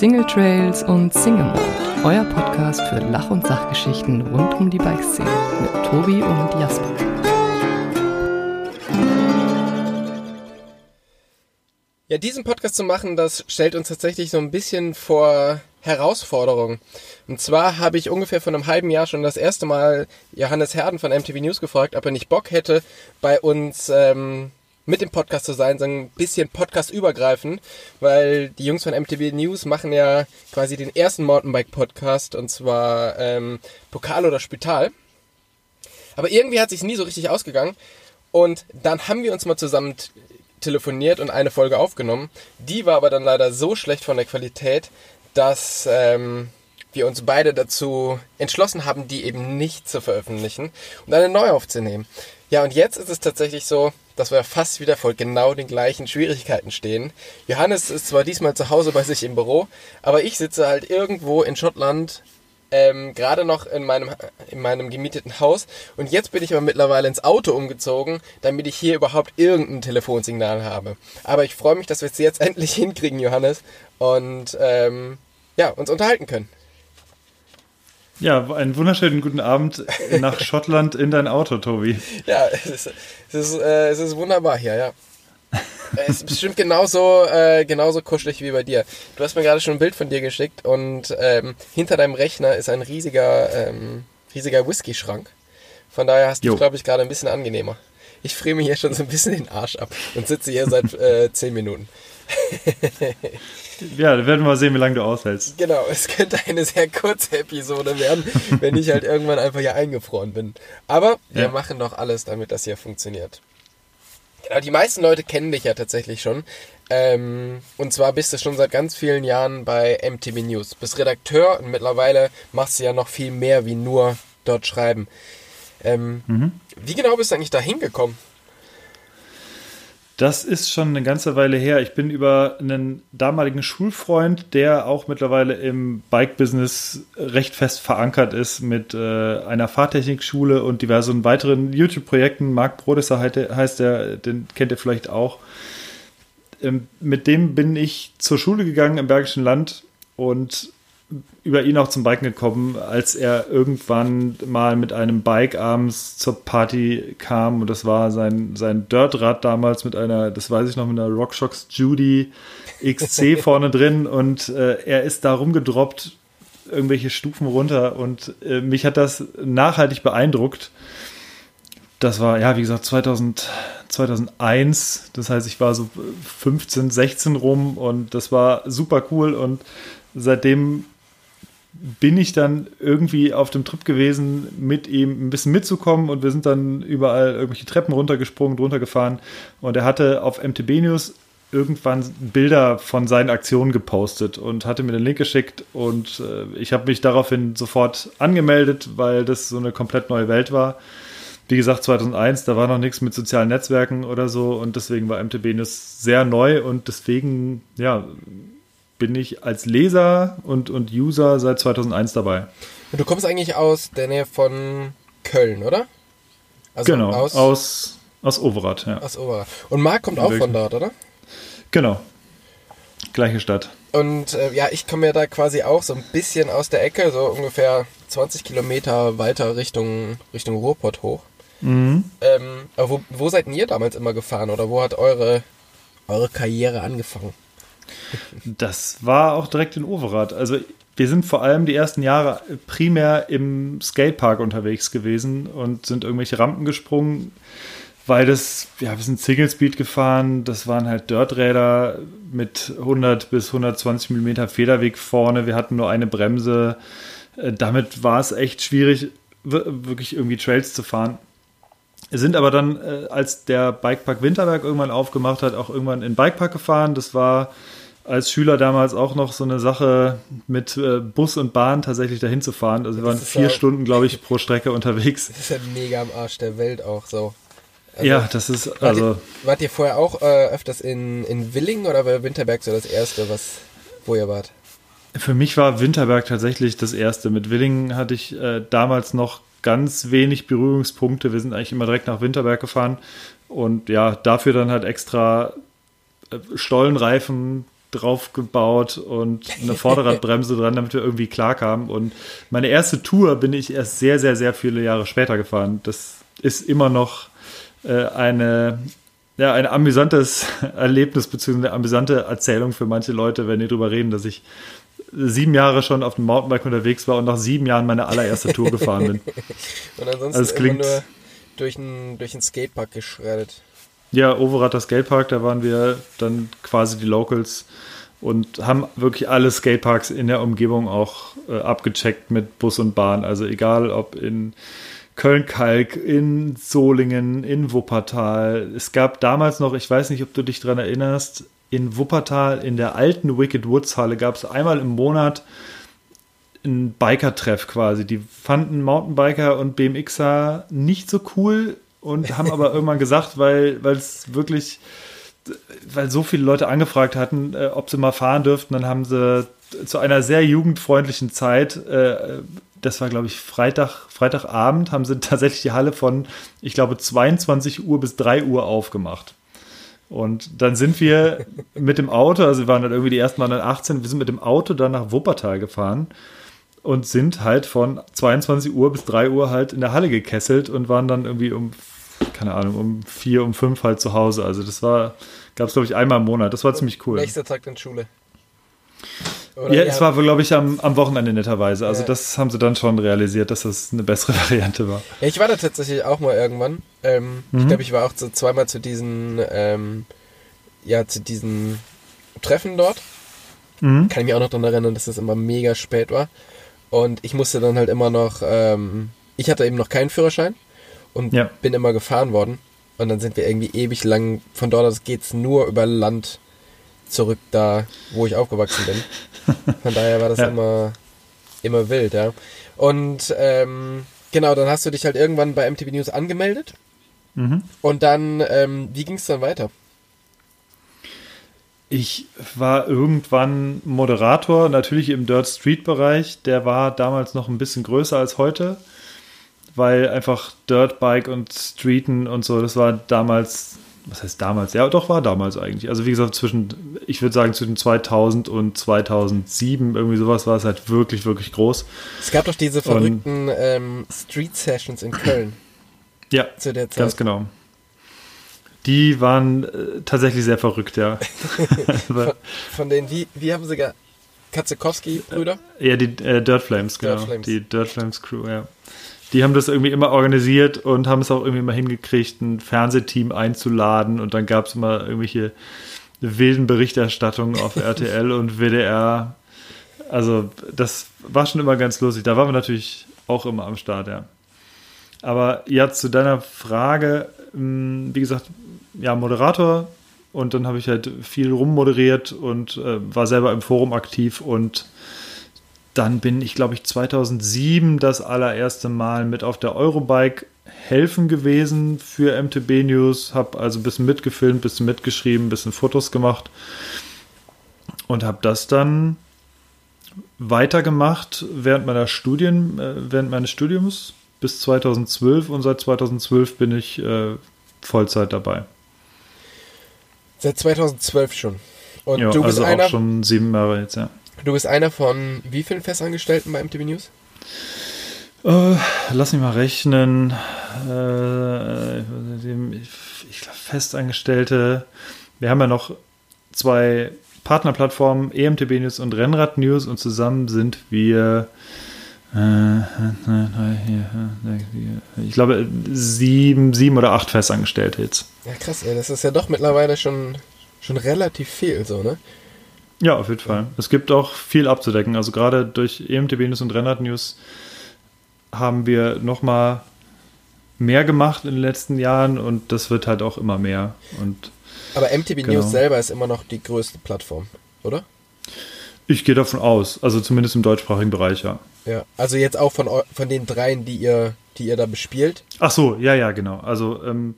Single Trails und Single Mode, euer Podcast für Lach- und Sachgeschichten rund um die Bikeszene mit Tobi und Jasper. Ja, diesen Podcast zu machen, das stellt uns tatsächlich so ein bisschen vor Herausforderungen. Und zwar habe ich ungefähr vor einem halben Jahr schon das erste Mal Johannes Herden von MTV News gefragt, ob er nicht Bock hätte, bei uns ähm, mit dem Podcast zu sein, so ein bisschen Podcast übergreifend, weil die Jungs von MTV News machen ja quasi den ersten Mountainbike-Podcast und zwar ähm, Pokal oder Spital. Aber irgendwie hat sich nie so richtig ausgegangen und dann haben wir uns mal zusammen telefoniert und eine Folge aufgenommen. Die war aber dann leider so schlecht von der Qualität, dass ähm, wir uns beide dazu entschlossen haben, die eben nicht zu veröffentlichen und eine neu aufzunehmen. Ja, und jetzt ist es tatsächlich so, dass wir fast wieder vor genau den gleichen Schwierigkeiten stehen. Johannes ist zwar diesmal zu Hause bei sich im Büro, aber ich sitze halt irgendwo in Schottland ähm, gerade noch in meinem, in meinem gemieteten Haus. Und jetzt bin ich aber mittlerweile ins Auto umgezogen, damit ich hier überhaupt irgendein Telefonsignal habe. Aber ich freue mich, dass wir es jetzt endlich hinkriegen, Johannes, und ähm, ja, uns unterhalten können. Ja, einen wunderschönen guten Abend nach Schottland in dein Auto, Tobi. Ja, es ist, es ist, äh, es ist wunderbar hier, ja. es ist bestimmt genauso, äh, genauso kuschelig wie bei dir. Du hast mir gerade schon ein Bild von dir geschickt und ähm, hinter deinem Rechner ist ein riesiger, ähm, riesiger Whisky-Schrank. Von daher hast du, glaube ich, gerade ein bisschen angenehmer. Ich friere mir hier schon so ein bisschen den Arsch ab und sitze hier seit äh, 10 Minuten. ja, dann werden wir mal sehen, wie lange du aushältst. Genau, es könnte eine sehr kurze Episode werden, wenn ich halt irgendwann einfach hier eingefroren bin. Aber wir ja. machen doch alles, damit das hier funktioniert. Genau, die meisten Leute kennen dich ja tatsächlich schon. Ähm, und zwar bist du schon seit ganz vielen Jahren bei MTV News. Bist Redakteur und mittlerweile machst du ja noch viel mehr wie nur dort schreiben. Ähm, mhm. Wie genau bist du eigentlich da hingekommen? Das ist schon eine ganze Weile her. Ich bin über einen damaligen Schulfreund, der auch mittlerweile im Bike-Business recht fest verankert ist, mit äh, einer Fahrtechnikschule und diversen weiteren YouTube-Projekten. Marc Brodesser heißt der, den kennt ihr vielleicht auch. Ähm, mit dem bin ich zur Schule gegangen im Bergischen Land und über ihn auch zum Biken gekommen, als er irgendwann mal mit einem Bike abends zur Party kam. Und das war sein, sein Dirtrad damals mit einer, das weiß ich noch, mit einer RockShox Judy XC vorne drin. Und äh, er ist da rumgedroppt, irgendwelche Stufen runter. Und äh, mich hat das nachhaltig beeindruckt. Das war, ja, wie gesagt, 2000, 2001, das heißt, ich war so 15, 16 rum. Und das war super cool. Und seitdem bin ich dann irgendwie auf dem Trip gewesen, mit ihm ein bisschen mitzukommen und wir sind dann überall irgendwelche Treppen runtergesprungen, runtergefahren und er hatte auf MTB News irgendwann Bilder von seinen Aktionen gepostet und hatte mir den Link geschickt und äh, ich habe mich daraufhin sofort angemeldet, weil das so eine komplett neue Welt war. Wie gesagt, 2001, da war noch nichts mit sozialen Netzwerken oder so und deswegen war MTB News sehr neu und deswegen, ja, bin ich als Leser und, und User seit 2001 dabei. Und du kommst eigentlich aus der Nähe von Köln, oder? Also genau, aus, aus, aus Overath, ja. Aus Overath. Und Marc kommt auch von dort, oder? Genau. Gleiche Stadt. Und äh, ja, ich komme ja da quasi auch so ein bisschen aus der Ecke, so ungefähr 20 Kilometer weiter Richtung, Richtung Ruhrpott hoch. Mhm. Ähm, aber wo, wo seid ihr damals immer gefahren oder wo hat eure, eure Karriere angefangen? Das war auch direkt in Overath. Also wir sind vor allem die ersten Jahre primär im Skatepark unterwegs gewesen und sind irgendwelche Rampen gesprungen, weil das, ja, wir sind Single Speed gefahren, das waren halt Dirträder mit 100 bis 120 mm Federweg vorne, wir hatten nur eine Bremse. Äh, damit war es echt schwierig, wirklich irgendwie Trails zu fahren. Sind aber dann, äh, als der Bikepark Winterberg irgendwann aufgemacht hat, auch irgendwann in Bikepark gefahren. Das war als Schüler damals auch noch so eine Sache mit äh, Bus und Bahn tatsächlich dahin zu fahren. Also wir waren vier ja Stunden, glaube ich, pro Strecke unterwegs. Das ist ja mega am Arsch der Welt auch so. Also, ja, das ist also. Wart ihr, wart ihr vorher auch äh, öfters in, in Willingen oder war Winterberg so das erste, was, wo ihr wart? Für mich war Winterberg tatsächlich das erste. Mit Willingen hatte ich äh, damals noch ganz wenig Berührungspunkte. Wir sind eigentlich immer direkt nach Winterberg gefahren und ja, dafür dann halt extra äh, Stollenreifen, drauf gebaut und eine Vorderradbremse dran, damit wir irgendwie klarkamen. Und meine erste Tour bin ich erst sehr, sehr, sehr viele Jahre später gefahren. Das ist immer noch äh, eine, ja, ein amüsantes Erlebnis beziehungsweise eine amüsante Erzählung für manche Leute, wenn die darüber reden, dass ich sieben Jahre schon auf dem Mountainbike unterwegs war und nach sieben Jahren meine allererste Tour gefahren bin. und ansonsten also klingt, nur durch einen durch Skatepark geschreddet. Ja, Overater Skatepark, da waren wir dann quasi die Locals und haben wirklich alle Skateparks in der Umgebung auch äh, abgecheckt mit Bus und Bahn. Also egal ob in Köln-Kalk, in Solingen, in Wuppertal. Es gab damals noch, ich weiß nicht, ob du dich daran erinnerst, in Wuppertal in der alten Wicked Woods Halle gab es einmal im Monat ein Biker-Treff quasi. Die fanden Mountainbiker und BMXer nicht so cool und haben aber irgendwann gesagt, weil es wirklich, weil so viele Leute angefragt hatten, äh, ob sie mal fahren dürften, dann haben sie zu einer sehr jugendfreundlichen Zeit, äh, das war glaube ich Freitag, Freitagabend, haben sie tatsächlich die Halle von, ich glaube, 22 Uhr bis 3 Uhr aufgemacht. Und dann sind wir mit dem Auto, also wir waren dann irgendwie die ersten Mal dann 18, wir sind mit dem Auto dann nach Wuppertal gefahren und sind halt von 22 Uhr bis 3 Uhr halt in der Halle gekesselt und waren dann irgendwie um, keine Ahnung, um 4, um 5 halt zu Hause. Also das war, gab es glaube ich einmal im Monat. Das war ziemlich cool. Nächster Tag in Schule. Oder ja, es war, glaube ich, am, am Wochenende netterweise. Also ja. das haben sie dann schon realisiert, dass das eine bessere Variante war. Ja, ich war da tatsächlich auch mal irgendwann. Ähm, mhm. Ich glaube, ich war auch so zweimal zu diesen, ähm, ja, zu diesen Treffen dort. Mhm. Kann ich mich auch noch daran erinnern, dass das immer mega spät war. Und ich musste dann halt immer noch, ähm, ich hatte eben noch keinen Führerschein und ja. bin immer gefahren worden. Und dann sind wir irgendwie ewig lang, von dort aus geht es nur über Land zurück da, wo ich aufgewachsen bin. Von daher war das ja. immer, immer wild, ja. Und ähm, genau, dann hast du dich halt irgendwann bei MTV News angemeldet. Mhm. Und dann, ähm, wie ging es dann weiter? Ich war irgendwann Moderator, natürlich im Dirt Street Bereich. Der war damals noch ein bisschen größer als heute, weil einfach Dirtbike und Streeten und so, das war damals, was heißt damals? Ja, doch war damals eigentlich. Also wie gesagt, zwischen, ich würde sagen zwischen 2000 und 2007, irgendwie sowas war es halt wirklich, wirklich groß. Es gab doch diese verrückten ähm, Street Sessions in Köln. Ja, zu der Zeit. ganz genau. Die waren äh, tatsächlich sehr verrückt, ja. von, von denen, wie, wie haben sie gar. Katzekowski-Brüder? Ja, die äh, Dirt Flames, genau. Dirt Flames. Die Dirt Flames Crew, ja. Die haben das irgendwie immer organisiert und haben es auch irgendwie mal hingekriegt, ein Fernsehteam einzuladen und dann gab es immer irgendwelche wilden Berichterstattungen auf RTL und WDR. Also, das war schon immer ganz lustig. Da waren wir natürlich auch immer am Start, ja. Aber ja, zu deiner Frage, hm, wie gesagt, ja, Moderator. Und dann habe ich halt viel rummoderiert und äh, war selber im Forum aktiv. Und dann bin ich, glaube ich, 2007 das allererste Mal mit auf der Eurobike helfen gewesen für MTB News, habe also ein bisschen mitgefilmt, ein bisschen mitgeschrieben, ein bisschen Fotos gemacht. Und habe das dann weitergemacht während meiner Studien, äh, während meines Studiums. Bis 2012 und seit 2012 bin ich äh, Vollzeit dabei. Seit 2012 schon. Und jo, du bist also einer, auch schon sieben Jahre jetzt, ja. Du bist einer von wie vielen Festangestellten bei MTV News? Äh, lass mich mal rechnen. Äh, ich glaube, Festangestellte. Wir haben ja noch zwei Partnerplattformen, EMTB News und Rennrad News, und zusammen sind wir ich glaube, sieben, sieben oder acht Festangestellte jetzt. Ja, krass, ey, das ist ja doch mittlerweile schon, schon relativ viel, so, ne? Ja, auf jeden Fall. Es gibt auch viel abzudecken. Also gerade durch EMTB News und Rennrad News haben wir nochmal mehr gemacht in den letzten Jahren und das wird halt auch immer mehr. Und, Aber MTB genau. News selber ist immer noch die größte Plattform, oder? Ich gehe davon aus, also zumindest im deutschsprachigen Bereich, ja. Ja, also jetzt auch von, von den dreien, die ihr, die ihr da bespielt? Ach so, ja, ja, genau. Also ähm,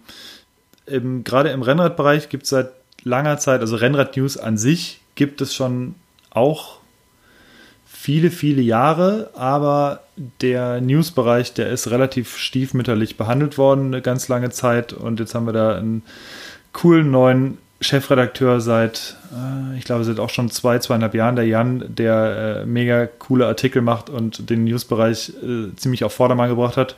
gerade im Rennradbereich gibt es seit langer Zeit, also Rennrad-News an sich gibt es schon auch viele, viele Jahre, aber der News-Bereich, der ist relativ stiefmütterlich behandelt worden eine ganz lange Zeit und jetzt haben wir da einen coolen neuen Chefredakteur seit, äh, ich glaube, seit auch schon zwei, zweieinhalb Jahren, der Jan, der äh, mega coole Artikel macht und den Newsbereich äh, ziemlich auf Vordermann gebracht hat.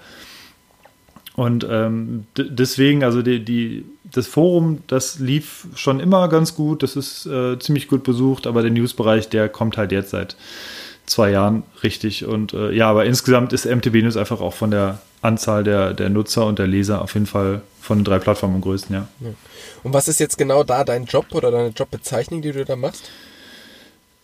Und ähm, deswegen, also die, die, das Forum, das lief schon immer ganz gut, das ist äh, ziemlich gut besucht, aber der Newsbereich, der kommt halt jetzt seit zwei Jahren richtig. Und äh, ja, aber insgesamt ist MTB News einfach auch von der Anzahl der, der Nutzer und der Leser auf jeden Fall von den drei Plattformen am größten, ja. Und was ist jetzt genau da dein Job oder deine Jobbezeichnung, die du da machst?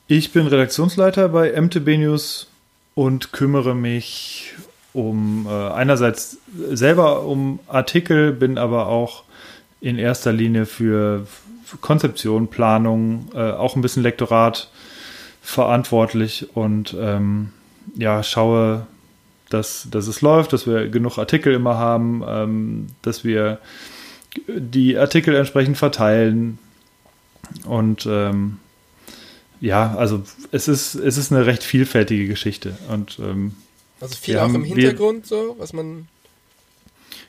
Ich bin Redaktionsleiter bei MTB News und kümmere mich um äh, einerseits selber um Artikel, bin aber auch in erster Linie für Konzeption, Planung, äh, auch ein bisschen Lektorat verantwortlich und ähm, ja, schaue, dass, dass es läuft, dass wir genug Artikel immer haben, ähm, dass wir die Artikel entsprechend verteilen und ähm, ja, also es ist, es ist eine recht vielfältige Geschichte und ähm, also viel auch haben, im Hintergrund wir, so, was man.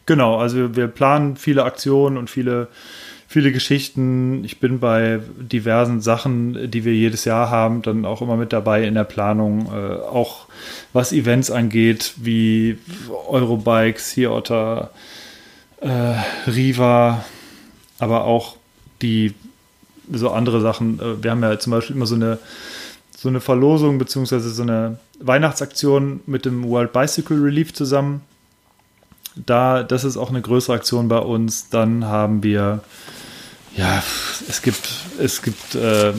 Genau, also wir, wir, planen viele Aktionen und viele, viele Geschichten. Ich bin bei diversen Sachen, die wir jedes Jahr haben, dann auch immer mit dabei in der Planung. Äh, auch was Events angeht, wie Eurobikes, hier Otter, äh, Riva, aber auch die so andere Sachen. Äh, wir haben ja zum Beispiel immer so eine so eine Verlosung beziehungsweise so eine Weihnachtsaktion mit dem World Bicycle Relief zusammen. Da, das ist auch eine größere Aktion bei uns. Dann haben wir, ja, es gibt, es gibt äh,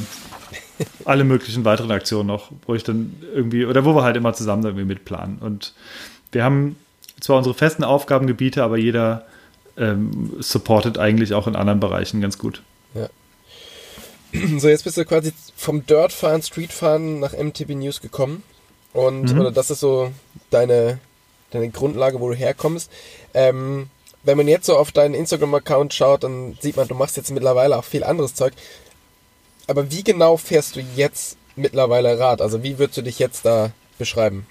alle möglichen weiteren Aktionen noch, wo ich dann irgendwie, oder wo wir halt immer zusammen irgendwie mitplanen. Und wir haben zwar unsere festen Aufgabengebiete, aber jeder ähm, supportet eigentlich auch in anderen Bereichen ganz gut. Ja. So, jetzt bist du quasi vom Dirtfahren, Streetfahren nach MTB News gekommen. Und, mhm. oder das ist so deine, deine Grundlage, wo du herkommst. Ähm, wenn man jetzt so auf deinen Instagram-Account schaut, dann sieht man, du machst jetzt mittlerweile auch viel anderes Zeug. Aber wie genau fährst du jetzt mittlerweile Rad? Also wie würdest du dich jetzt da beschreiben?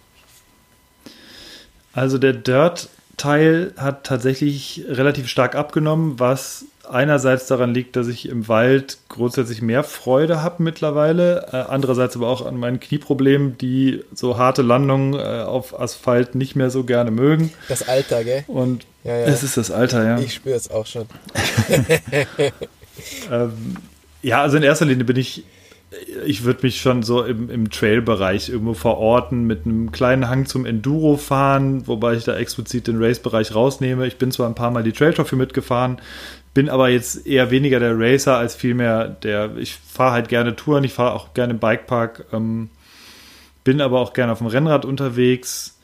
Also der Dirt-Teil hat tatsächlich relativ stark abgenommen, was einerseits daran liegt, dass ich im Wald grundsätzlich mehr Freude habe mittlerweile, äh, andererseits aber auch an meinen Knieproblemen, die so harte Landungen äh, auf Asphalt nicht mehr so gerne mögen. Das Alter, gell? Und ja, ja. es ist das Alter, ja. Ich spüre es auch schon. ähm, ja, also in erster Linie bin ich ich würde mich schon so im, im Trail-Bereich irgendwo verorten, mit einem kleinen Hang zum Enduro fahren, wobei ich da explizit den Race-Bereich rausnehme. Ich bin zwar ein paar Mal die Trail Trophy mitgefahren, bin aber jetzt eher weniger der Racer als vielmehr der, ich fahre halt gerne Touren, ich fahre auch gerne im Bikepark, ähm, bin aber auch gerne auf dem Rennrad unterwegs.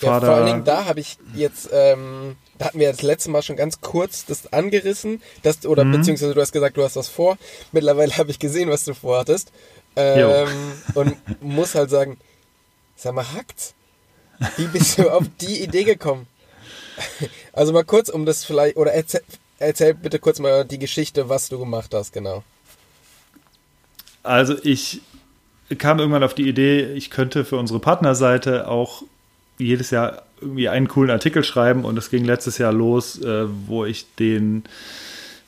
Ja, vor allen Dingen da habe ich jetzt, ähm, da hatten wir das letzte Mal schon ganz kurz das angerissen, dass, oder mhm. beziehungsweise du hast gesagt, du hast was vor. Mittlerweile habe ich gesehen, was du vorhattest. Ähm, und muss halt sagen, sag mal, hackt's? Wie bist du auf die Idee gekommen? Also mal kurz, um das vielleicht, oder erzähl, erzähl bitte kurz mal die Geschichte, was du gemacht hast, genau. Also ich kam irgendwann auf die Idee, ich könnte für unsere Partnerseite auch jedes Jahr irgendwie einen coolen Artikel schreiben und es ging letztes Jahr los, äh, wo ich den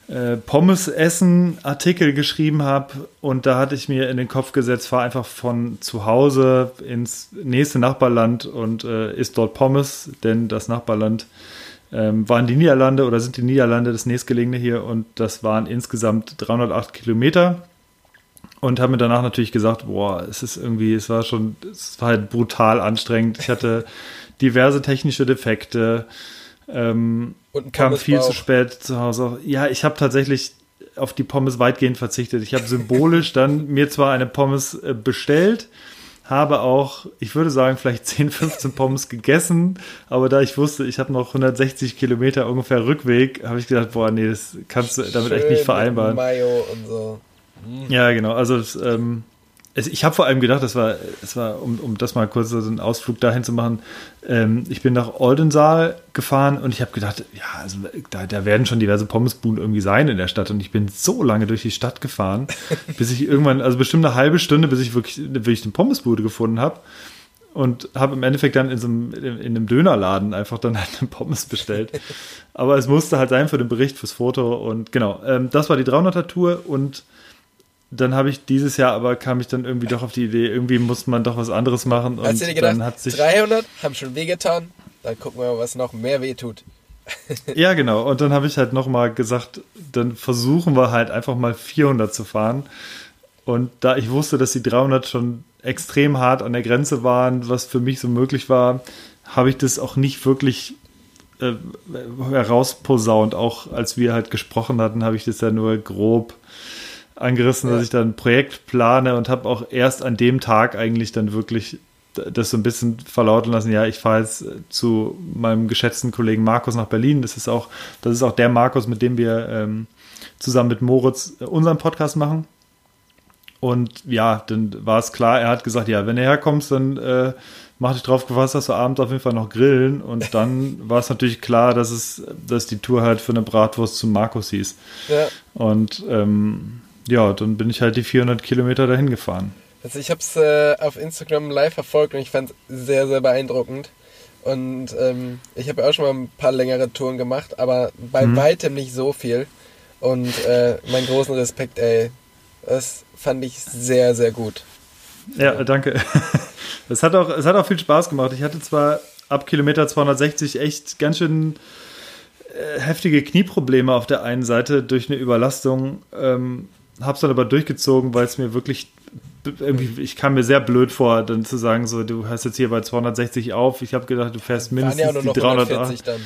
äh, Pommes essen Artikel geschrieben habe und da hatte ich mir in den Kopf gesetzt, fahr einfach von zu Hause ins nächste Nachbarland und äh, isst dort Pommes, denn das Nachbarland ähm, waren die Niederlande oder sind die Niederlande das nächstgelegene hier und das waren insgesamt 308 Kilometer und habe mir danach natürlich gesagt, boah, es ist irgendwie, es war schon, es war halt brutal anstrengend. Ich hatte diverse technische Defekte, ähm, kam viel zu spät zu Hause. Ja, ich habe tatsächlich auf die Pommes weitgehend verzichtet. Ich habe symbolisch dann mir zwar eine Pommes äh, bestellt, habe auch, ich würde sagen, vielleicht 10, 15 Pommes gegessen, aber da ich wusste, ich habe noch 160 Kilometer ungefähr Rückweg, habe ich gedacht, boah, nee, das kannst du damit Schön echt nicht vereinbaren. Mayo und so. Ja, genau. Also ähm, ich habe vor allem gedacht, das war, das war um, um das mal kurz so einen Ausflug dahin zu machen. Ähm, ich bin nach Oldensaal gefahren und ich habe gedacht, ja, also da, da werden schon diverse Pommesbuden irgendwie sein in der Stadt. Und ich bin so lange durch die Stadt gefahren, bis ich irgendwann, also bestimmt eine halbe Stunde, bis ich wirklich, wirklich eine Pommesbude gefunden habe. und habe im Endeffekt dann in so einem, in, in einem Dönerladen einfach dann halt eine Pommes bestellt. Aber es musste halt sein für den Bericht, fürs Foto und genau, ähm, das war die 300er Tour und dann habe ich dieses Jahr aber kam ich dann irgendwie doch auf die Idee, irgendwie muss man doch was anderes machen. Hast du dir gedacht, 300 haben schon wehgetan, dann gucken wir mal, was noch mehr weh tut. ja, genau. Und dann habe ich halt nochmal gesagt, dann versuchen wir halt einfach mal 400 zu fahren. Und da ich wusste, dass die 300 schon extrem hart an der Grenze waren, was für mich so möglich war, habe ich das auch nicht wirklich äh, herausposaunt. Auch als wir halt gesprochen hatten, habe ich das ja nur grob angerissen, ja. dass ich dann ein Projekt plane und habe auch erst an dem Tag eigentlich dann wirklich das so ein bisschen verlauten lassen, ja, ich fahre jetzt zu meinem geschätzten Kollegen Markus nach Berlin. Das ist auch, das ist auch der Markus, mit dem wir ähm, zusammen mit Moritz unseren Podcast machen. Und ja, dann war es klar, er hat gesagt, ja, wenn du herkommst, dann äh, mach dich drauf gefasst, dass du abends auf jeden Fall noch grillen. Und dann war es natürlich klar, dass es, dass die Tour halt für eine Bratwurst zu Markus hieß. Ja. Und ähm, ja, dann bin ich halt die 400 Kilometer dahin gefahren. Also ich habe es äh, auf Instagram live verfolgt und ich fand es sehr, sehr beeindruckend. Und ähm, ich habe auch schon mal ein paar längere Touren gemacht, aber bei mhm. weitem nicht so viel. Und äh, meinen großen Respekt, ey. Das fand ich sehr, sehr gut. Ja, danke. Es hat, auch, es hat auch viel Spaß gemacht. Ich hatte zwar ab Kilometer 260 echt ganz schön äh, heftige Knieprobleme auf der einen Seite durch eine Überlastung. Ähm, hab's dann aber durchgezogen, weil es mir wirklich irgendwie, ich kam mir sehr blöd vor, dann zu sagen, so, du hast jetzt hier bei 260 auf. Ich habe gedacht, du fährst mindestens die 300. Dann.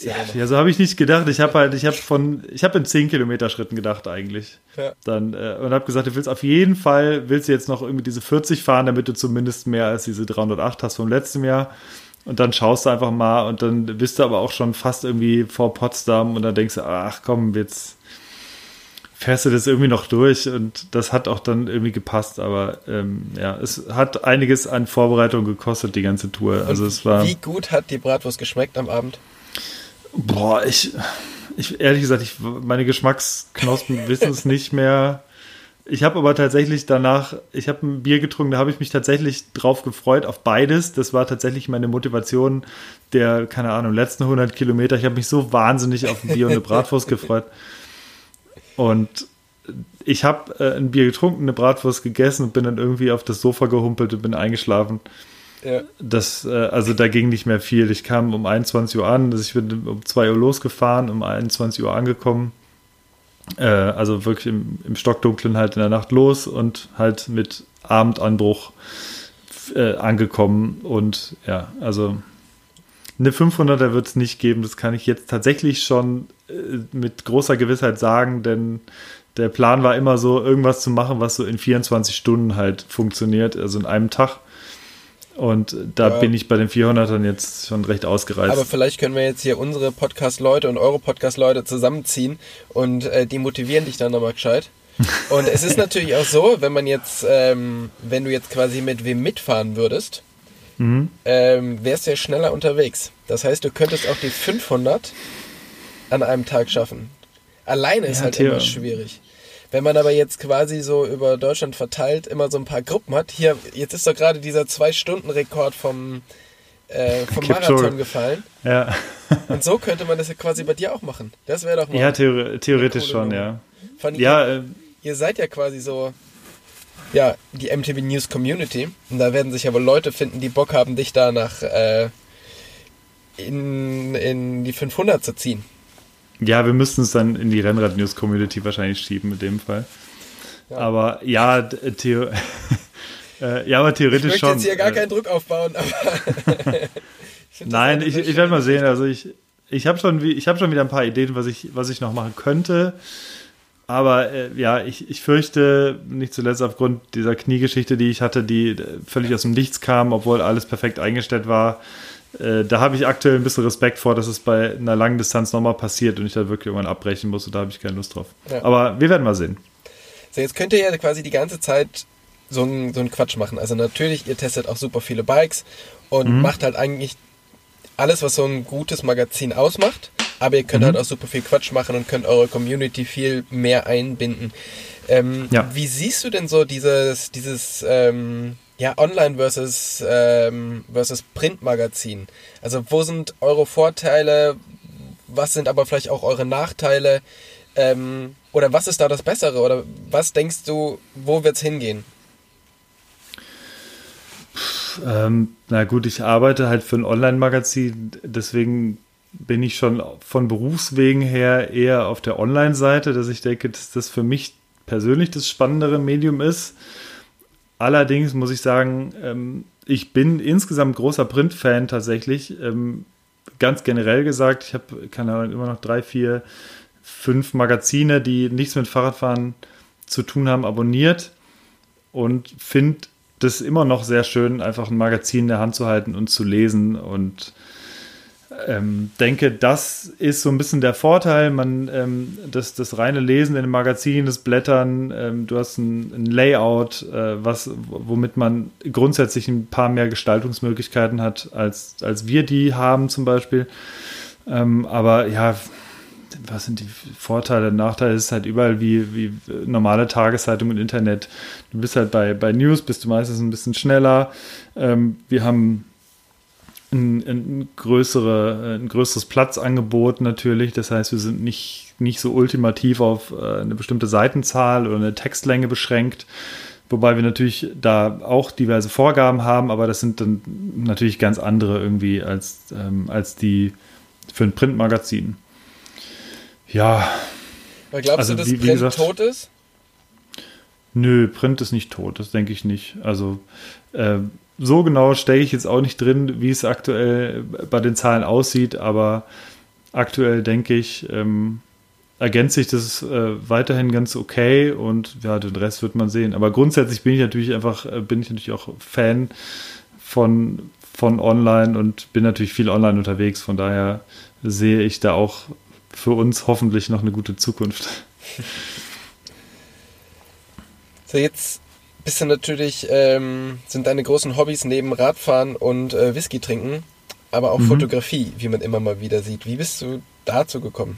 Ja, ja, so habe ich nicht gedacht. Ich habe halt, ich habe von, ich habe in 10 Kilometer Schritten gedacht eigentlich. Ja. Dann äh, und habe gesagt, du willst auf jeden Fall, willst du jetzt noch irgendwie diese 40 fahren, damit du zumindest mehr als diese 308 hast vom letzten Jahr. Und dann schaust du einfach mal und dann bist du aber auch schon fast irgendwie vor Potsdam und dann denkst du, ach komm, jetzt fährst du das irgendwie noch durch und das hat auch dann irgendwie gepasst, aber ähm, ja, es hat einiges an Vorbereitung gekostet, die ganze Tour. Also es war. Wie gut hat die Bratwurst geschmeckt am Abend? Boah, ich, ich ehrlich gesagt, ich, meine Geschmacksknospen wissen es nicht mehr. Ich habe aber tatsächlich danach, ich habe ein Bier getrunken, da habe ich mich tatsächlich drauf gefreut, auf beides. Das war tatsächlich meine Motivation der, keine Ahnung, letzten 100 Kilometer. Ich habe mich so wahnsinnig auf ein Bier und eine Bratwurst gefreut. Und ich habe äh, ein Bier getrunken, eine Bratwurst gegessen und bin dann irgendwie auf das Sofa gehumpelt und bin eingeschlafen. Ja. Das, äh, also da ging nicht mehr viel. Ich kam um 21 Uhr an, also ich bin um 2 Uhr losgefahren, um 21 Uhr angekommen. Äh, also wirklich im, im Stockdunklen halt in der Nacht los und halt mit Abendanbruch äh, angekommen. Und ja, also eine 500er wird es nicht geben. Das kann ich jetzt tatsächlich schon äh, mit großer Gewissheit sagen, denn der Plan war immer so, irgendwas zu machen, was so in 24 Stunden halt funktioniert, also in einem Tag. Und da ja. bin ich bei den 400ern jetzt schon recht ausgereizt. Aber vielleicht können wir jetzt hier unsere Podcast-Leute und eure Podcast-Leute zusammenziehen und äh, die motivieren dich dann nochmal gescheit. Und es ist natürlich auch so, wenn man jetzt, ähm, wenn du jetzt quasi mit wem mitfahren würdest, mhm. ähm, wärst du ja schneller unterwegs. Das heißt, du könntest auch die 500 an einem Tag schaffen. Alleine ist ja, halt Theo. immer schwierig. Wenn man aber jetzt quasi so über Deutschland verteilt immer so ein paar Gruppen hat, hier, jetzt ist doch gerade dieser Zwei-Stunden-Rekord vom, äh, vom Marathon gefallen. Ja. Und so könnte man das ja quasi bei dir auch machen. Das wäre doch mal. Ja, theor theoretisch schon, ja. Von ja, ihr, äh, ihr seid ja quasi so, ja, die MTV News Community. Und da werden sich aber Leute finden, die Bock haben, dich da nach, äh, in, in die 500 zu ziehen. Ja, wir müssten es dann in die Rennrad-News-Community wahrscheinlich schieben in dem Fall. Ja. Aber ja, äh, Theo äh, ja, aber theoretisch ich schon. Ich jetzt hier gar äh, keinen Druck aufbauen, aber. ich Nein, ich, ich werde mal sehen. Also ich, ich habe schon, hab schon wieder ein paar Ideen, was ich, was ich noch machen könnte. Aber äh, ja, ich, ich fürchte, nicht zuletzt aufgrund dieser Kniegeschichte, die ich hatte, die völlig aus dem Nichts kam, obwohl alles perfekt eingestellt war, äh, da habe ich aktuell ein bisschen Respekt vor, dass es bei einer langen Distanz nochmal passiert und ich da wirklich irgendwann abbrechen muss und da habe ich keine Lust drauf. Ja. Aber wir werden mal sehen. So, jetzt könnt ihr ja quasi die ganze Zeit so einen so Quatsch machen. Also natürlich, ihr testet auch super viele Bikes und mhm. macht halt eigentlich alles, was so ein gutes Magazin ausmacht. Aber ihr könnt mhm. halt auch super viel Quatsch machen und könnt eure Community viel mehr einbinden. Ähm, ja. Wie siehst du denn so dieses, dieses ähm, ja, Online versus, ähm, versus Printmagazin. Also wo sind eure Vorteile? Was sind aber vielleicht auch eure Nachteile? Ähm, oder was ist da das Bessere? Oder was denkst du, wo wird es hingehen? Ähm, na gut, ich arbeite halt für ein Online-Magazin, deswegen bin ich schon von Berufswegen her eher auf der Online-Seite, dass ich denke, dass das für mich persönlich das spannendere Medium ist. Allerdings muss ich sagen, ähm, ich bin insgesamt großer Print-Fan tatsächlich. Ähm, ganz generell gesagt, ich habe, keine Ahnung, immer noch drei, vier, fünf Magazine, die nichts mit Fahrradfahren zu tun haben, abonniert und finde das immer noch sehr schön, einfach ein Magazin in der Hand zu halten und zu lesen und ähm, denke, das ist so ein bisschen der Vorteil. Man, ähm, das, das reine Lesen in dem Magazin, das Blättern, ähm, du hast ein, ein Layout, äh, was, womit man grundsätzlich ein paar mehr Gestaltungsmöglichkeiten hat, als, als wir die haben zum Beispiel. Ähm, aber ja, was sind die Vorteile, Nachteile? Ist halt überall wie, wie normale Tageszeitung und Internet. Du bist halt bei, bei News, bist du meistens ein bisschen schneller. Ähm, wir haben ein, ein, größere, ein größeres Platzangebot natürlich. Das heißt, wir sind nicht, nicht so ultimativ auf äh, eine bestimmte Seitenzahl oder eine Textlänge beschränkt. Wobei wir natürlich da auch diverse Vorgaben haben, aber das sind dann natürlich ganz andere irgendwie als, ähm, als die für ein Printmagazin. Ja. Weil glaubst also, du, dass wie, Print wie gesagt, tot ist? Nö, Print ist nicht tot, das denke ich nicht. Also äh, so genau stecke ich jetzt auch nicht drin, wie es aktuell bei den Zahlen aussieht, aber aktuell denke ich, ähm, ergänzt sich das äh, weiterhin ganz okay und ja, den Rest wird man sehen. Aber grundsätzlich bin ich natürlich einfach, äh, bin ich natürlich auch Fan von, von online und bin natürlich viel online unterwegs. Von daher sehe ich da auch für uns hoffentlich noch eine gute Zukunft. So, jetzt bist du natürlich, ähm, sind deine großen Hobbys neben Radfahren und äh, Whisky trinken, aber auch mhm. Fotografie, wie man immer mal wieder sieht. Wie bist du dazu gekommen?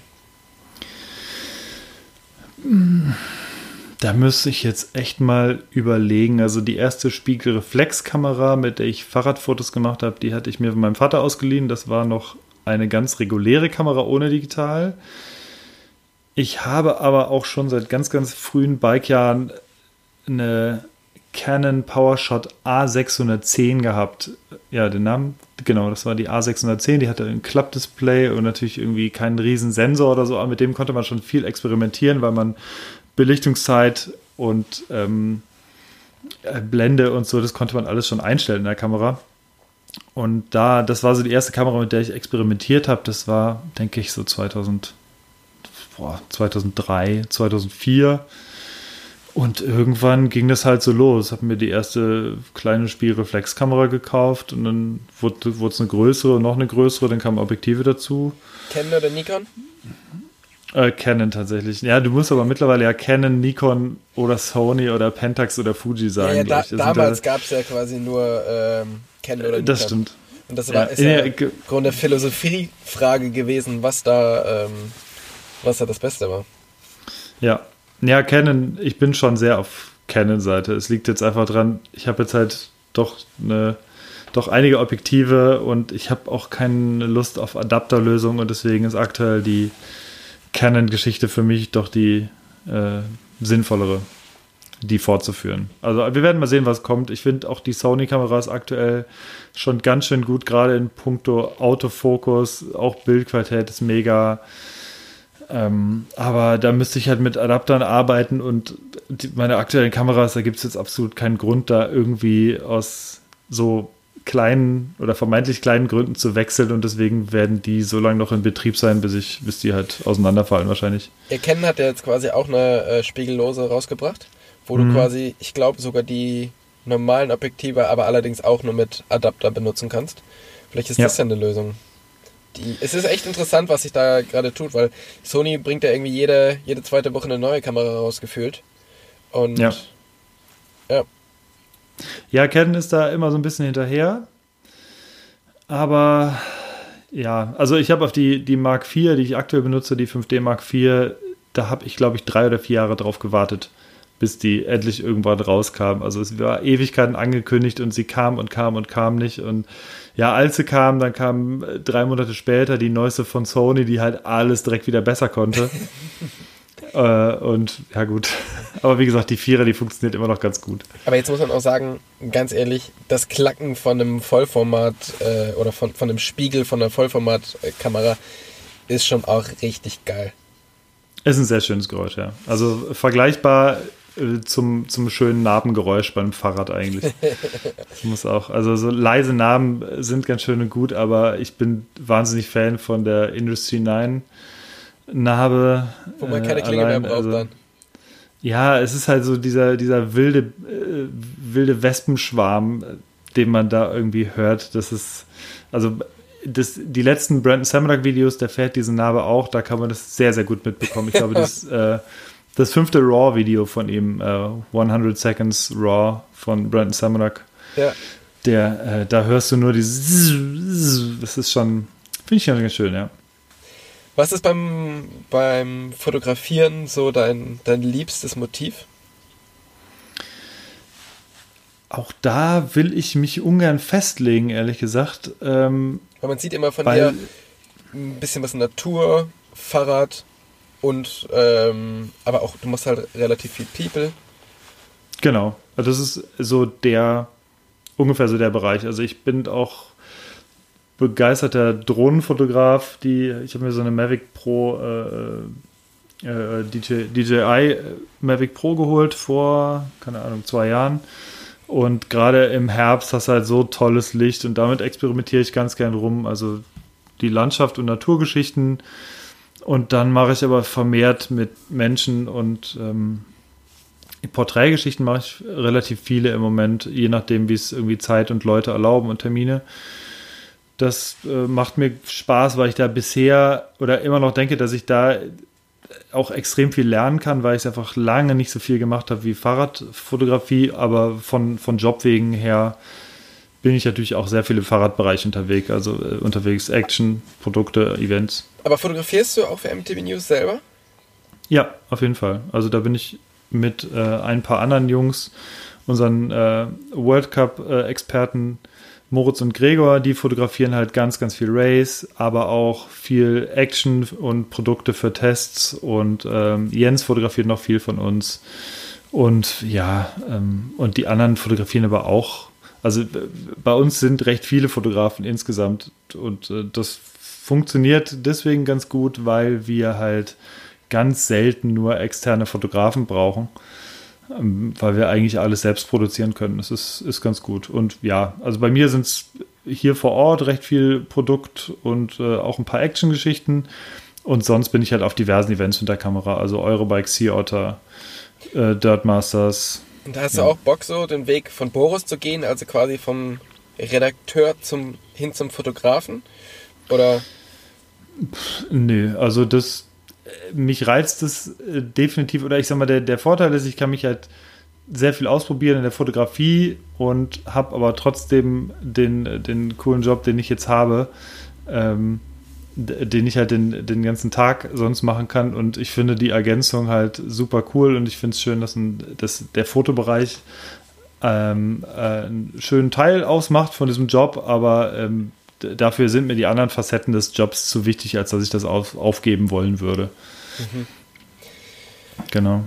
Da müsste ich jetzt echt mal überlegen. Also die erste Spiegelreflexkamera, mit der ich Fahrradfotos gemacht habe, die hatte ich mir von meinem Vater ausgeliehen. Das war noch eine ganz reguläre Kamera ohne digital. Ich habe aber auch schon seit ganz, ganz frühen Bikejahren eine Canon PowerShot A610 gehabt. Ja, den Namen, genau, das war die A610, die hatte ein Klappdisplay und natürlich irgendwie keinen riesen Sensor oder so, aber mit dem konnte man schon viel experimentieren, weil man Belichtungszeit und ähm, äh, Blende und so, das konnte man alles schon einstellen in der Kamera. Und da, das war so die erste Kamera, mit der ich experimentiert habe. Das war, denke ich, so 2000, boah, 2003, 2004 und irgendwann ging das halt so los. Habe mir die erste kleine Spielreflexkamera gekauft und dann wurde es eine größere, noch eine größere, dann kamen Objektive dazu. Canon oder Nikon? Äh, Canon tatsächlich. Ja, du musst aber mittlerweile ja Canon, Nikon oder Sony oder Pentax oder Fuji sagen. Ja, ja da, damals gab es ja quasi nur ähm, Canon oder Nikon. Das stimmt. Und das war, ja, ist ja, ja Grunde Philosophiefrage gewesen, was da, ähm, was da das Beste war. Ja, ja, Canon, ich bin schon sehr auf Canon-Seite. Es liegt jetzt einfach dran, ich habe jetzt halt doch eine, doch einige Objektive und ich habe auch keine Lust auf Adapterlösungen und deswegen ist aktuell die Canon-Geschichte für mich doch die äh, sinnvollere, die fortzuführen. Also wir werden mal sehen, was kommt. Ich finde auch die Sony-Kamera ist aktuell schon ganz schön gut, gerade in puncto Autofokus, auch Bildqualität ist mega. Ähm, aber da müsste ich halt mit Adaptern arbeiten und die, meine aktuellen Kameras, da gibt es jetzt absolut keinen Grund, da irgendwie aus so kleinen oder vermeintlich kleinen Gründen zu wechseln und deswegen werden die so lange noch in Betrieb sein, bis ich, bis die halt auseinanderfallen wahrscheinlich. Erkennen hat ja jetzt quasi auch eine äh, Spiegellose rausgebracht, wo mhm. du quasi, ich glaube sogar die normalen Objektive, aber allerdings auch nur mit Adapter benutzen kannst. Vielleicht ist ja. das ja eine Lösung die, es ist echt interessant, was sich da gerade tut, weil Sony bringt ja irgendwie jede, jede zweite Woche eine neue Kamera rausgefühlt. Und ja. ja. Ja, Canon ist da immer so ein bisschen hinterher. Aber ja, also ich habe auf die, die Mark IV, die ich aktuell benutze, die 5D Mark IV, da habe ich, glaube ich, drei oder vier Jahre drauf gewartet, bis die endlich irgendwann rauskam. Also es war Ewigkeiten angekündigt und sie kam und kam und kam nicht. Und ja, als sie kam, dann kam äh, drei Monate später die neueste von Sony, die halt alles direkt wieder besser konnte. äh, und ja gut, aber wie gesagt, die Vierer, die funktioniert immer noch ganz gut. Aber jetzt muss man auch sagen, ganz ehrlich, das Klacken von einem Vollformat äh, oder von, von einem Spiegel von einer Vollformatkamera ist schon auch richtig geil. Ist ein sehr schönes Geräusch, ja. Also vergleichbar äh, zum, zum schönen Narbengeräusch beim Fahrrad eigentlich. Das muss auch, also so leise Narben sind ganz schön und gut, aber ich bin wahnsinnig Fan von der Industry 9 Narbe. Wo man keine Klinge allein, mehr braucht also, dann. Ja, es ist halt so dieser, dieser wilde, äh, wilde Wespenschwarm, den man da irgendwie hört. Das ist, also das, die letzten Brandon Samrak Videos, der fährt diese Narbe auch, da kann man das sehr, sehr gut mitbekommen. Ich glaube, das, äh, das fünfte Raw-Video von ihm, äh, 100 Seconds Raw von Brandon Samrak, ja. der, äh, da hörst du nur dieses, das ist schon, finde ich ganz schön, ja. Was ist beim, beim Fotografieren so dein, dein liebstes Motiv? Auch da will ich mich ungern festlegen, ehrlich gesagt. Ähm, Weil man sieht immer von dir ein bisschen was Natur, Fahrrad und ähm, aber auch du machst halt relativ viel People. Genau, also das ist so der ungefähr so der Bereich. Also ich bin auch begeisterter Drohnenfotograf, die ich habe mir so eine Mavic Pro äh, äh, DJ, DJI Mavic Pro geholt vor keine Ahnung zwei Jahren und gerade im Herbst hast du halt so tolles Licht und damit experimentiere ich ganz gern rum. Also die Landschaft und Naturgeschichten. Und dann mache ich aber vermehrt mit Menschen und ähm, Porträtgeschichten mache ich relativ viele im Moment, je nachdem, wie es irgendwie Zeit und Leute erlauben und Termine. Das äh, macht mir Spaß, weil ich da bisher oder immer noch denke, dass ich da auch extrem viel lernen kann, weil ich einfach lange nicht so viel gemacht habe wie Fahrradfotografie, aber von, von Jobwegen her bin ich natürlich auch sehr viel im Fahrradbereich unterwegs, also äh, unterwegs Action, Produkte, Events. Aber fotografierst du auch für MTV News selber? Ja, auf jeden Fall. Also da bin ich mit äh, ein paar anderen Jungs, unseren äh, World Cup-Experten, äh, Moritz und Gregor, die fotografieren halt ganz, ganz viel Race, aber auch viel Action und Produkte für Tests. Und ähm, Jens fotografiert noch viel von uns. Und ja, ähm, und die anderen fotografieren aber auch. Also bei uns sind recht viele Fotografen insgesamt. Und äh, das funktioniert deswegen ganz gut, weil wir halt ganz selten nur externe Fotografen brauchen. Ähm, weil wir eigentlich alles selbst produzieren können. Das ist, ist ganz gut. Und ja, also bei mir sind es hier vor Ort recht viel Produkt und äh, auch ein paar Action-Geschichten. Und sonst bin ich halt auf diversen Events mit der Kamera, also Eurobike, Sea Otter, äh, Dirt Masters. Und da hast ja. du auch Bock, so den Weg von Boris zu gehen, also quasi vom Redakteur zum, hin zum Fotografen? Oder? Pff, nö, also das, mich reizt es äh, definitiv, oder ich sag mal, der, der Vorteil ist, ich kann mich halt sehr viel ausprobieren in der Fotografie und habe aber trotzdem den, den coolen Job, den ich jetzt habe, ähm, den ich halt den, den ganzen Tag sonst machen kann. Und ich finde die Ergänzung halt super cool und ich finde es schön, dass, ein, dass der Fotobereich ähm, äh, einen schönen Teil ausmacht von diesem Job, aber ähm, dafür sind mir die anderen Facetten des Jobs zu wichtig, als dass ich das auf, aufgeben wollen würde. Mhm. Genau.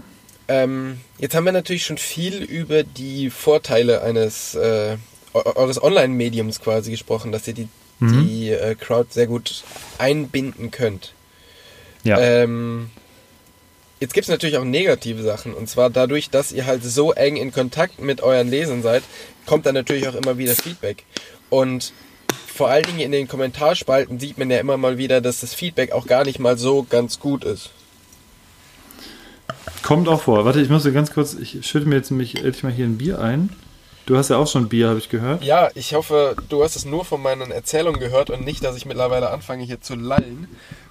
Ähm, jetzt haben wir natürlich schon viel über die Vorteile eines äh, eures Online-Mediums quasi gesprochen, dass ihr die, mhm. die äh, Crowd sehr gut einbinden könnt. Ja. Ähm, jetzt gibt es natürlich auch negative Sachen. Und zwar dadurch, dass ihr halt so eng in Kontakt mit euren Lesern seid, kommt dann natürlich auch immer wieder Feedback. Und vor allen Dingen in den Kommentarspalten sieht man ja immer mal wieder, dass das Feedback auch gar nicht mal so ganz gut ist. Kommt auch vor. Warte, ich muss ganz kurz, ich schütte mir jetzt nämlich endlich mal hier ein Bier ein. Du hast ja auch schon Bier, habe ich gehört. Ja, ich hoffe, du hast es nur von meinen Erzählungen gehört und nicht, dass ich mittlerweile anfange hier zu lallen.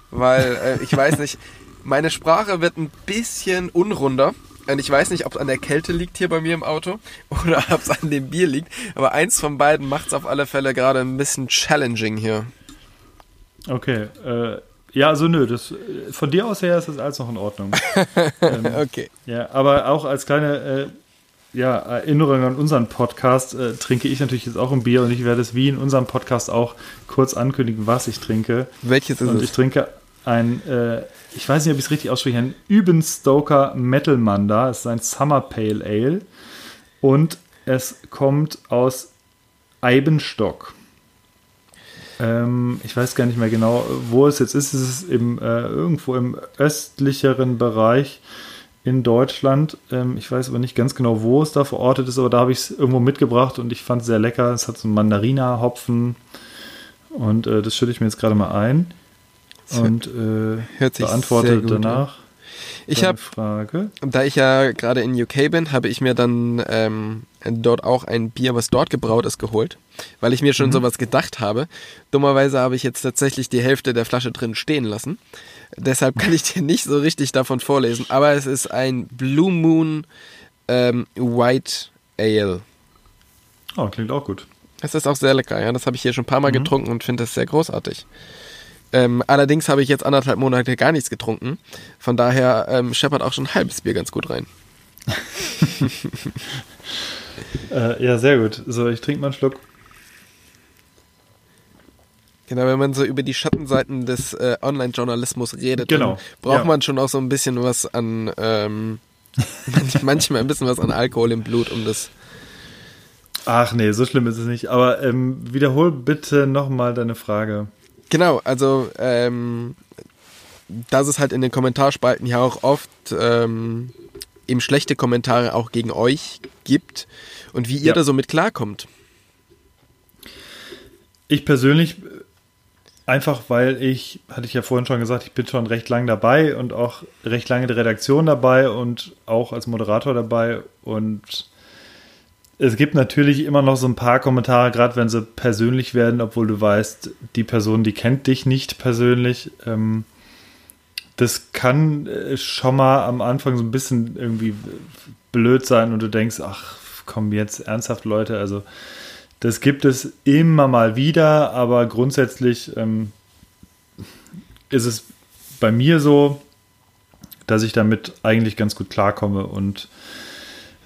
Weil äh, ich weiß nicht, meine Sprache wird ein bisschen unrunder. Und ich weiß nicht, ob es an der Kälte liegt hier bei mir im Auto oder ob es an dem Bier liegt. Aber eins von beiden macht es auf alle Fälle gerade ein bisschen challenging hier. Okay, äh, Ja, also nö, das, von dir aus her ist das alles noch in Ordnung. ähm, okay. Ja, aber auch als kleine äh, ja, Erinnerung an unseren Podcast äh, trinke ich natürlich jetzt auch ein Bier und ich werde es wie in unserem Podcast auch kurz ankündigen, was ich trinke. Welches ist und es? ich trinke ein, äh, ich weiß nicht, ob ich es richtig ausspreche, ein Übenstoker Metal Manda. Es ist ein Summer Pale Ale und es kommt aus Eibenstock. Ähm, ich weiß gar nicht mehr genau, wo es jetzt ist. Es ist im, äh, irgendwo im östlicheren Bereich in Deutschland. Ähm, ich weiß aber nicht ganz genau, wo es da verortet ist, aber da habe ich es irgendwo mitgebracht und ich fand es sehr lecker. Es hat so einen Mandarina-Hopfen und äh, das schütte ich mir jetzt gerade mal ein und äh, Hört sich beantworte gut an. Ich habe, Frage. da ich ja gerade in UK bin, habe ich mir dann ähm, dort auch ein Bier, was dort gebraut ist, geholt, weil ich mir schon sowas gedacht habe. Dummerweise habe ich jetzt tatsächlich die Hälfte der Flasche drin stehen lassen. Deshalb kann ich dir nicht so richtig davon vorlesen, aber es ist ein Blue Moon ähm, White Ale. Oh, klingt auch gut. Das ist auch sehr lecker, ja. Das habe ich hier schon ein paar Mal getrunken und finde das sehr großartig. Ähm, allerdings habe ich jetzt anderthalb Monate gar nichts getrunken. Von daher ähm, scheppert auch schon ein halbes Bier ganz gut rein. Äh, ja, sehr gut. So, ich trinke mal einen Schluck. Genau, wenn man so über die Schattenseiten des äh, Online-Journalismus redet, Genau, braucht ja. man schon auch so ein bisschen was an, ähm, manch- manchmal ein bisschen was an Alkohol im Blut, um das. Ach nee, so schlimm ist es nicht. Aber ähm, wiederhol bitte nochmal deine Frage. Genau, also ähm, dass es halt in den Kommentarspalten ja auch oft ähm, eben schlechte Kommentare auch gegen euch gibt und wie ihr Ja. da so mit klarkommt. Ich persönlich, einfach weil ich, hatte ich ja vorhin schon gesagt, ich bin schon recht lang dabei und auch recht lange in der Redaktion dabei und auch als Moderator dabei. Und es gibt natürlich immer noch so ein paar Kommentare, gerade wenn sie persönlich werden, obwohl du weißt, die Person, die kennt dich nicht persönlich. Ähm, das kann äh, schon mal am Anfang so ein bisschen irgendwie blöd sein und du denkst, ach komm jetzt ernsthaft Leute, also das gibt es immer mal wieder, aber grundsätzlich ähm, ist es bei mir so, dass ich damit eigentlich ganz gut klarkomme und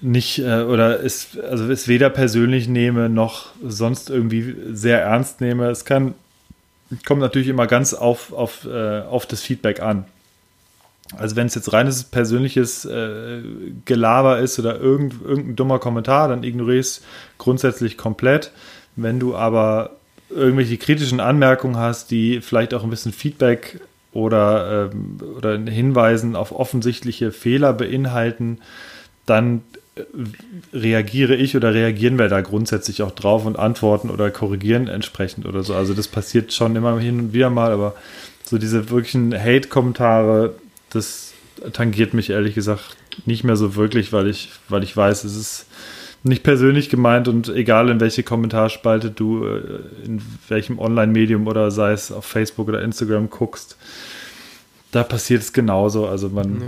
nicht äh, oder es, also es weder persönlich nehme noch sonst irgendwie sehr ernst nehme. Es kann kommt natürlich immer ganz auf, auf, äh, auf das Feedback an. Also wenn es jetzt reines persönliches äh, Gelaber ist oder irgend, irgendein dummer Kommentar, dann ignoriere es grundsätzlich komplett. Wenn du aber irgendwelche kritischen Anmerkungen hast, die vielleicht auch ein bisschen Feedback oder, ähm, oder Hinweisen auf offensichtliche Fehler beinhalten, dann reagiere ich oder reagieren wir da grundsätzlich auch drauf und antworten oder korrigieren entsprechend oder so. Also das passiert schon immer hin und wieder mal, aber so diese wirklichen Hate-Kommentare, das tangiert mich ehrlich gesagt nicht mehr so wirklich, weil ich, weil ich weiß, es ist nicht persönlich gemeint und egal in welche Kommentarspalte du äh, in welchem Online-Medium oder sei es auf Facebook oder Instagram guckst, da passiert es genauso. Also man, Ja,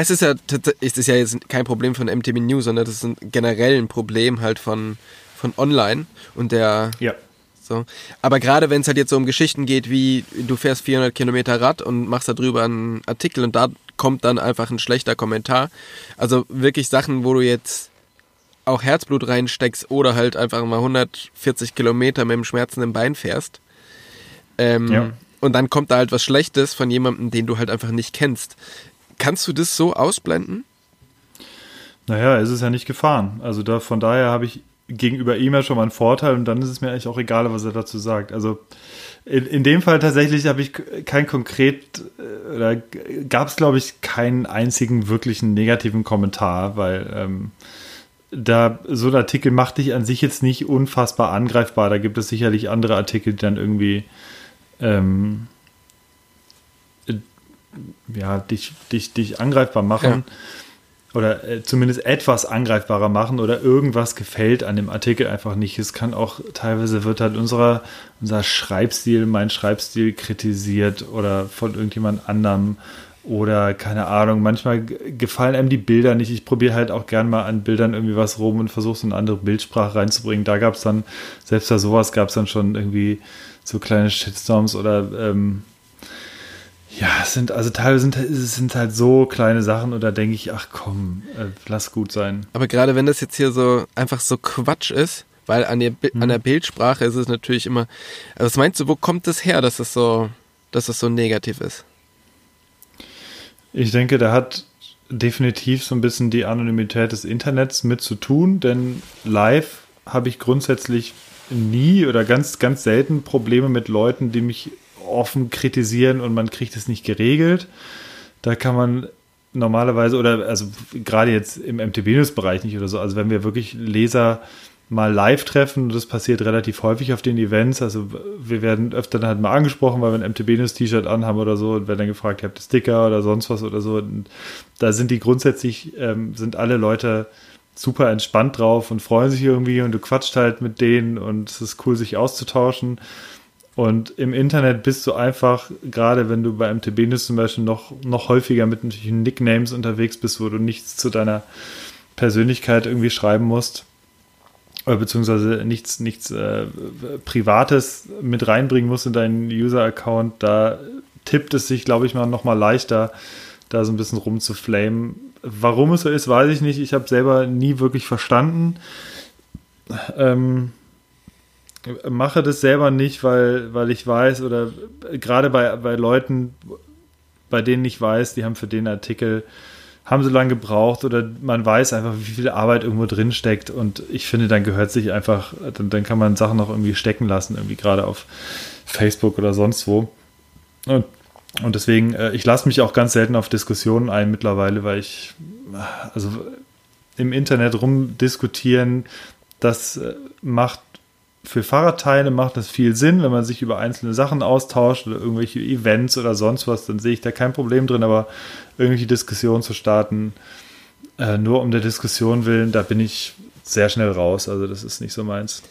es ist ja, es ist ja jetzt kein Problem von MTV News, sondern das ist ein generell ein Problem halt von, von online und der, ja. so. Aber gerade wenn es halt jetzt so um Geschichten geht, wie du fährst 400 Kilometer Rad und machst darüber einen Artikel und da kommt dann einfach ein schlechter Kommentar. Also wirklich Sachen, wo du jetzt auch Herzblut reinsteckst oder halt einfach mal 140 Kilometer mit dem schmerzenden Bein fährst. Ähm, Ja. Und dann kommt da halt was Schlechtes von jemandem, den du halt einfach nicht kennst. Kannst du das so ausblenden? Naja, es ist ja nicht gefahren. Also da, von daher habe ich gegenüber ihm ja schon mal einen Vorteil und dann ist es mir eigentlich auch egal, was er dazu sagt. Also in, in dem Fall tatsächlich habe ich kein konkret äh, oder gab es, glaube ich, keinen einzigen wirklichen negativen Kommentar, weil ähm, da so ein Artikel macht dich an sich jetzt nicht unfassbar angreifbar. Da gibt es sicherlich andere Artikel, die dann irgendwie ähm, äh, ja, dich, dich, dich angreifbar machen oder äh, zumindest etwas angreifbarer machen oder irgendwas gefällt an dem Artikel einfach nicht. Es kann auch teilweise wird halt unserer, unser Schreibstil, mein Schreibstil kritisiert oder von irgendjemand anderem oder keine Ahnung. Manchmal gefallen einem die Bilder nicht. Ich probiere halt auch gern mal an Bildern irgendwie was rum und versuche so eine andere Bildsprache reinzubringen. Da gab es dann, selbst bei sowas gab es dann schon irgendwie so kleine Shitstorms oder ähm, Ja, es sind also teilweise sind, es sind halt so kleine Sachen und da denke ich, ach komm, äh, lass gut sein. Aber gerade wenn das jetzt hier so einfach so Quatsch ist, weil an der, hm. an der Bildsprache ist es natürlich immer. Also was meinst du, wo kommt das her, dass das so, dass das so negativ ist? Ich denke, da hat definitiv so ein bisschen die Anonymität des Internets mit zu tun, denn live habe ich grundsätzlich nie oder ganz, ganz selten Probleme mit Leuten, die mich offen kritisieren und man kriegt es nicht geregelt. Da kann man normalerweise oder also gerade jetzt im MTB-News-Bereich nicht oder so, also wenn wir wirklich Leser mal live treffen. Das passiert relativ häufig auf den Events. Also wir werden öfter dann halt mal angesprochen, weil wir ein MTB News T-Shirt anhaben oder so und werden dann gefragt, habt ihr Sticker oder sonst was oder so. Und da sind die grundsätzlich, ähm, sind alle Leute super entspannt drauf und freuen sich irgendwie und du quatscht halt mit denen und es ist cool, sich auszutauschen. Und im Internet bist du einfach, gerade wenn du bei MTB News zum Beispiel noch, noch häufiger mit natürlichen Nicknames unterwegs bist, wo du nichts zu deiner Persönlichkeit irgendwie schreiben musst, oder beziehungsweise nichts, nichts äh, Privates mit reinbringen musst in deinen User-Account, da tippt es sich, glaube ich, mal noch mal leichter, da so ein bisschen rumzuflamen. Warum es so ist, weiß ich nicht. Ich habe selber nie wirklich verstanden. Ähm, mache das selber nicht, weil, weil ich weiß, oder gerade bei, bei Leuten, bei denen ich weiß, die haben für den Artikel haben so lange gebraucht oder man weiß einfach, wie viel Arbeit irgendwo drin steckt und ich finde, dann gehört sich einfach, dann, dann kann man Sachen noch irgendwie stecken lassen, irgendwie gerade auf Facebook oder sonst wo. Und, und deswegen, äh, ich lasse mich auch ganz selten auf Diskussionen ein mittlerweile, weil ich, also im Internet rumdiskutieren, das äh, macht für Fahrradteile macht das viel Sinn, wenn man sich über einzelne Sachen austauscht oder irgendwelche Events oder sonst was, dann sehe ich da kein Problem drin, aber irgendwelche Diskussionen zu starten, äh, nur um der Diskussion willen, da bin ich sehr schnell raus. Also das ist nicht so meins.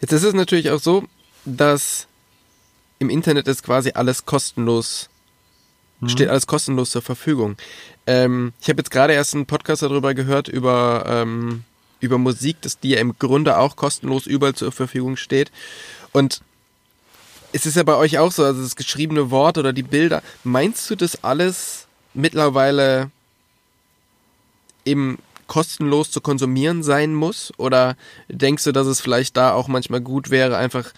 Jetzt ist es natürlich auch so, dass im Internet ist quasi alles kostenlos, mhm. steht alles kostenlos zur Verfügung. Ähm, ich habe jetzt gerade erst einen Podcast darüber gehört, über ähm, über Musik, dass die ja im Grunde auch kostenlos überall zur Verfügung steht. Und es ist ja bei euch auch so, also das geschriebene Wort oder die Bilder. Meinst du das alles mittlerweile eben kostenlos zu konsumieren sein muss? Oder denkst du, dass es vielleicht da auch manchmal gut wäre, einfach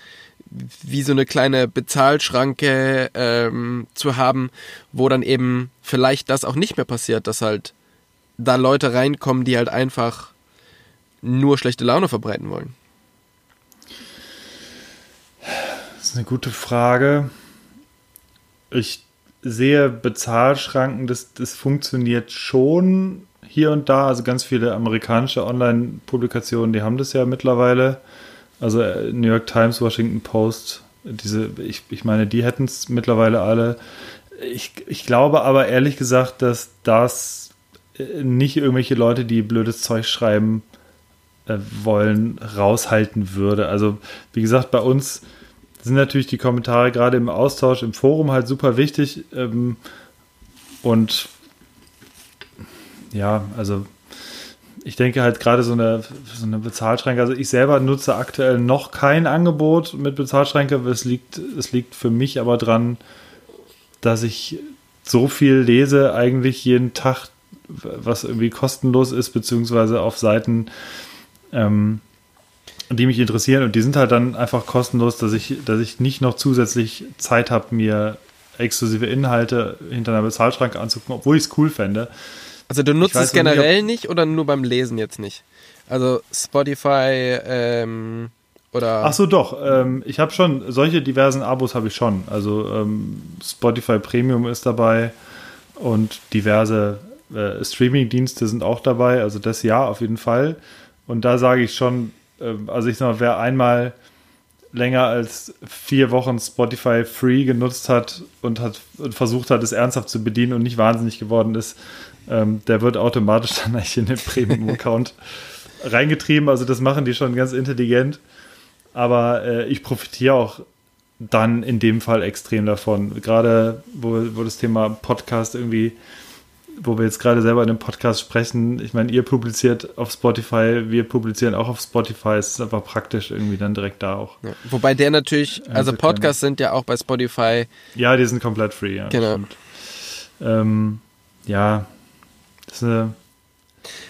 wie so eine kleine Bezahlschranke ähm, zu haben, wo dann eben vielleicht das auch nicht mehr passiert, dass halt da Leute reinkommen, die halt einfach nur schlechte Laune verbreiten wollen? Das ist eine gute Frage. Ich sehe Bezahlschranken, das, das funktioniert schon hier und da. Also ganz viele amerikanische Online-Publikationen, die haben das ja mittlerweile. Also äh, New York Times, Washington Post, diese, ich, ich meine, die hätten es mittlerweile alle. Ich, ich glaube aber ehrlich gesagt, dass das äh, nicht irgendwelche Leute, die blödes Zeug schreiben, äh, wollen, raushalten würde. Also, wie gesagt, bei uns sind natürlich die Kommentare gerade im Austausch im Forum halt super wichtig. Ähm, und ja, also ich denke halt gerade so eine, so eine Bezahlschränke, also ich selber nutze aktuell noch kein Angebot mit Bezahlschränke. Es liegt, es liegt für mich aber dran, dass ich so viel lese, eigentlich jeden Tag, was irgendwie kostenlos ist, beziehungsweise auf Seiten, ähm, die mich interessieren und die sind halt dann einfach kostenlos, dass ich, dass ich nicht noch zusätzlich Zeit habe, mir exklusive Inhalte hinter einer Bezahlschranke anzugucken, obwohl ich es cool fände. Also du nutzt es generell nicht, nicht, oder nur beim Lesen jetzt nicht? Also Spotify ähm, oder. Ach so, doch. Ähm, ich habe schon solche diversen Abos habe ich schon. Also ähm, Spotify Premium ist dabei und diverse äh, Streaming-Dienste sind auch dabei. Also das ja auf jeden Fall. Und da sage ich schon, äh, also ich sag mal, wer einmal länger als vier Wochen Spotify Free genutzt hat und hat und versucht hat, es ernsthaft zu bedienen und nicht wahnsinnig geworden ist, ähm, der wird automatisch dann eigentlich in den Premium-Account reingetrieben. Also das machen die schon ganz intelligent. Aber äh, ich profitiere auch dann in dem Fall extrem davon. Gerade wo, wo das Thema Podcast irgendwie wo wir jetzt gerade selber in dem Podcast sprechen, ich meine, ihr publiziert auf Spotify, wir publizieren auch auf Spotify, es ist einfach praktisch irgendwie dann direkt da auch. Ja. Wobei der natürlich, also Podcasts sind ja auch bei Spotify. Ja, die sind komplett free, ja. Genau. Ähm, ja, das ist eine,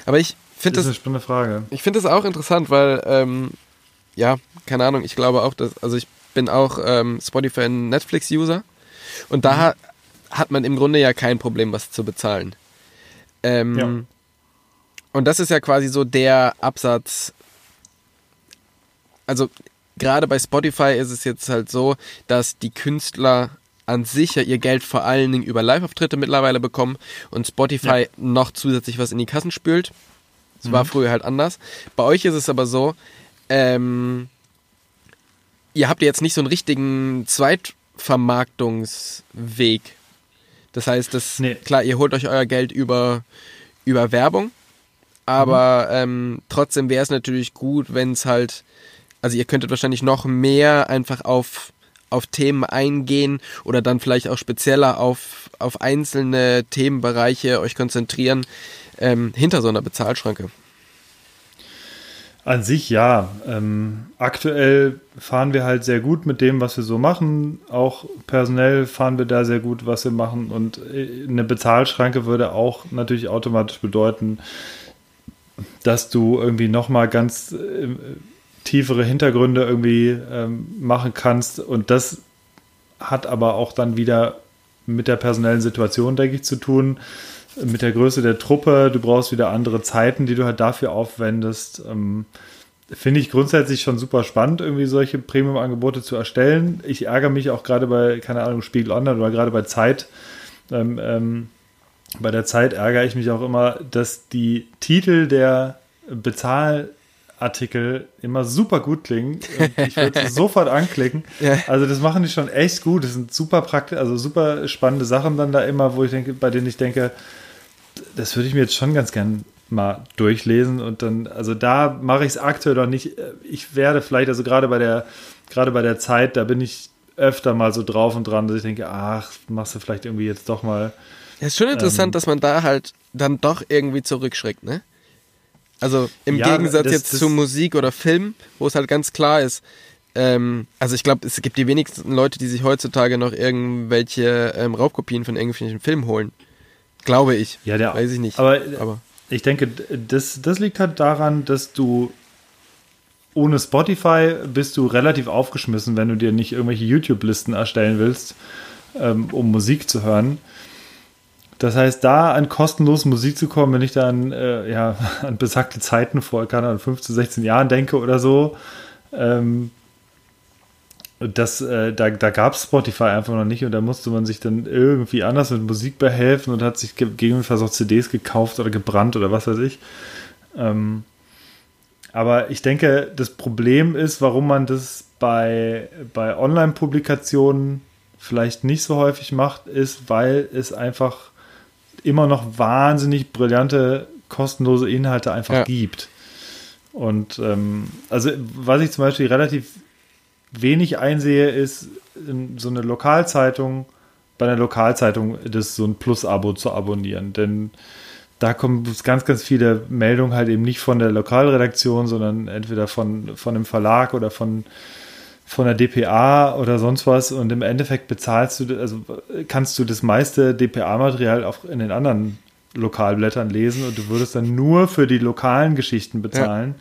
Aber ich finde das das, ist eine spannende Frage. ich finde das auch interessant, weil, ähm, ja, keine Ahnung, ich glaube auch, dass, also ich bin auch ähm, Spotify Netflix-User und da ha hat man im Grunde ja kein Problem, was zu bezahlen. Ähm, Ja. Und das ist ja quasi so der Absatz. Also gerade bei Spotify ist es jetzt halt so, dass die Künstler an sich ja ihr Geld vor allen Dingen über Live-Auftritte mittlerweile bekommen und Spotify noch zusätzlich was in die Kassen spült. Das war früher halt anders. Bei euch ist es aber so, ähm, ihr habt jetzt nicht so einen richtigen Zweitvermarktungsweg. Das heißt, das, Nee. klar, ihr holt euch euer Geld über, über Werbung, aber ähm, trotzdem wäre es natürlich gut, wenn es halt, also ihr könntet wahrscheinlich noch mehr einfach auf, auf Themen eingehen oder dann vielleicht auch spezieller auf, auf einzelne Themenbereiche euch konzentrieren ähm, hinter so einer Bezahlschranke. An sich ja. Ähm, aktuell fahren wir halt sehr gut mit dem, was wir so machen. Auch personell fahren wir da sehr gut, was wir machen. Und äh, eine Bezahlschranke würde auch natürlich automatisch bedeuten, dass du irgendwie nochmal ganz äh, tiefere Hintergründe irgendwie ähm, machen kannst. Und das hat aber auch dann wieder mit der personellen Situation, denke ich, zu tun. Mit der Größe der Truppe, du brauchst wieder andere Zeiten, die du halt dafür aufwendest. Ähm, Finde ich grundsätzlich schon super spannend, irgendwie solche Premium-Angebote zu erstellen. Ich ärgere mich auch gerade bei, keine Ahnung, Spiegel Online oder gerade bei Zeit. Ähm, ähm, bei der Zeit ärgere ich mich auch immer, dass die Titel der Bezahlartikel immer super gut klingen. Ich würde sofort anklicken. Ja. Also das machen die schon echt gut. Das sind super praktisch, also super spannende Sachen dann da immer, wo ich denke, bei denen ich denke, das würde ich mir jetzt schon ganz gern mal durchlesen und dann, also da mache ich es aktuell noch nicht. Ich werde vielleicht, also gerade bei der, gerade bei der Zeit, da bin ich öfter mal so drauf und dran, dass ich denke, ach, machst du vielleicht irgendwie jetzt doch mal. Ja, ist schon interessant, Ähm. dass man da halt dann doch irgendwie zurückschreckt, ne? Also im Ja, Gegensatz das- jetzt das- zu Musik oder Film, wo es halt ganz klar ist. Ähm, also ich glaube, es gibt die wenigsten Leute, die sich heutzutage noch irgendwelche ähm, Raubkopien von irgendwelchen Filmen holen. Glaube ich. Ja, der, Weiß ich nicht. Aber, Aber ich denke, das, das liegt halt daran, dass du ohne Spotify bist du relativ aufgeschmissen, wenn du dir nicht irgendwelche YouTube-Listen erstellen willst, ähm, um Musik zu hören. Das heißt, da an kostenlose Musik zu kommen, wenn ich dann äh, ja, an besagte Zeiten vor, keine Ahnung, 15, 16 Jahren denke oder so, ähm, das, äh, da, da gab es Spotify einfach noch nicht und da musste man sich dann irgendwie anders mit Musik behelfen und hat sich ge- gegebenenfalls auch CDs gekauft oder gebrannt oder was weiß ich. Ähm, aber ich denke, das Problem ist, warum man das bei, bei Online-Publikationen vielleicht nicht so häufig macht, ist, weil es einfach immer noch wahnsinnig brillante, kostenlose Inhalte einfach Ja. gibt. Und ähm, also was ich zum Beispiel relativ wenig einsehe, ist in so eine Lokalzeitung, bei einer Lokalzeitung das so ein Plus-Abo zu abonnieren. Denn da kommen ganz, ganz viele Meldungen halt eben nicht von der Lokalredaktion, sondern entweder von, von einem Verlag oder von, von der DPA oder sonst was. Und im Endeffekt bezahlst du, also kannst du das meiste DPA-Material auch in den anderen Lokalblättern lesen und du würdest dann nur für die lokalen Geschichten bezahlen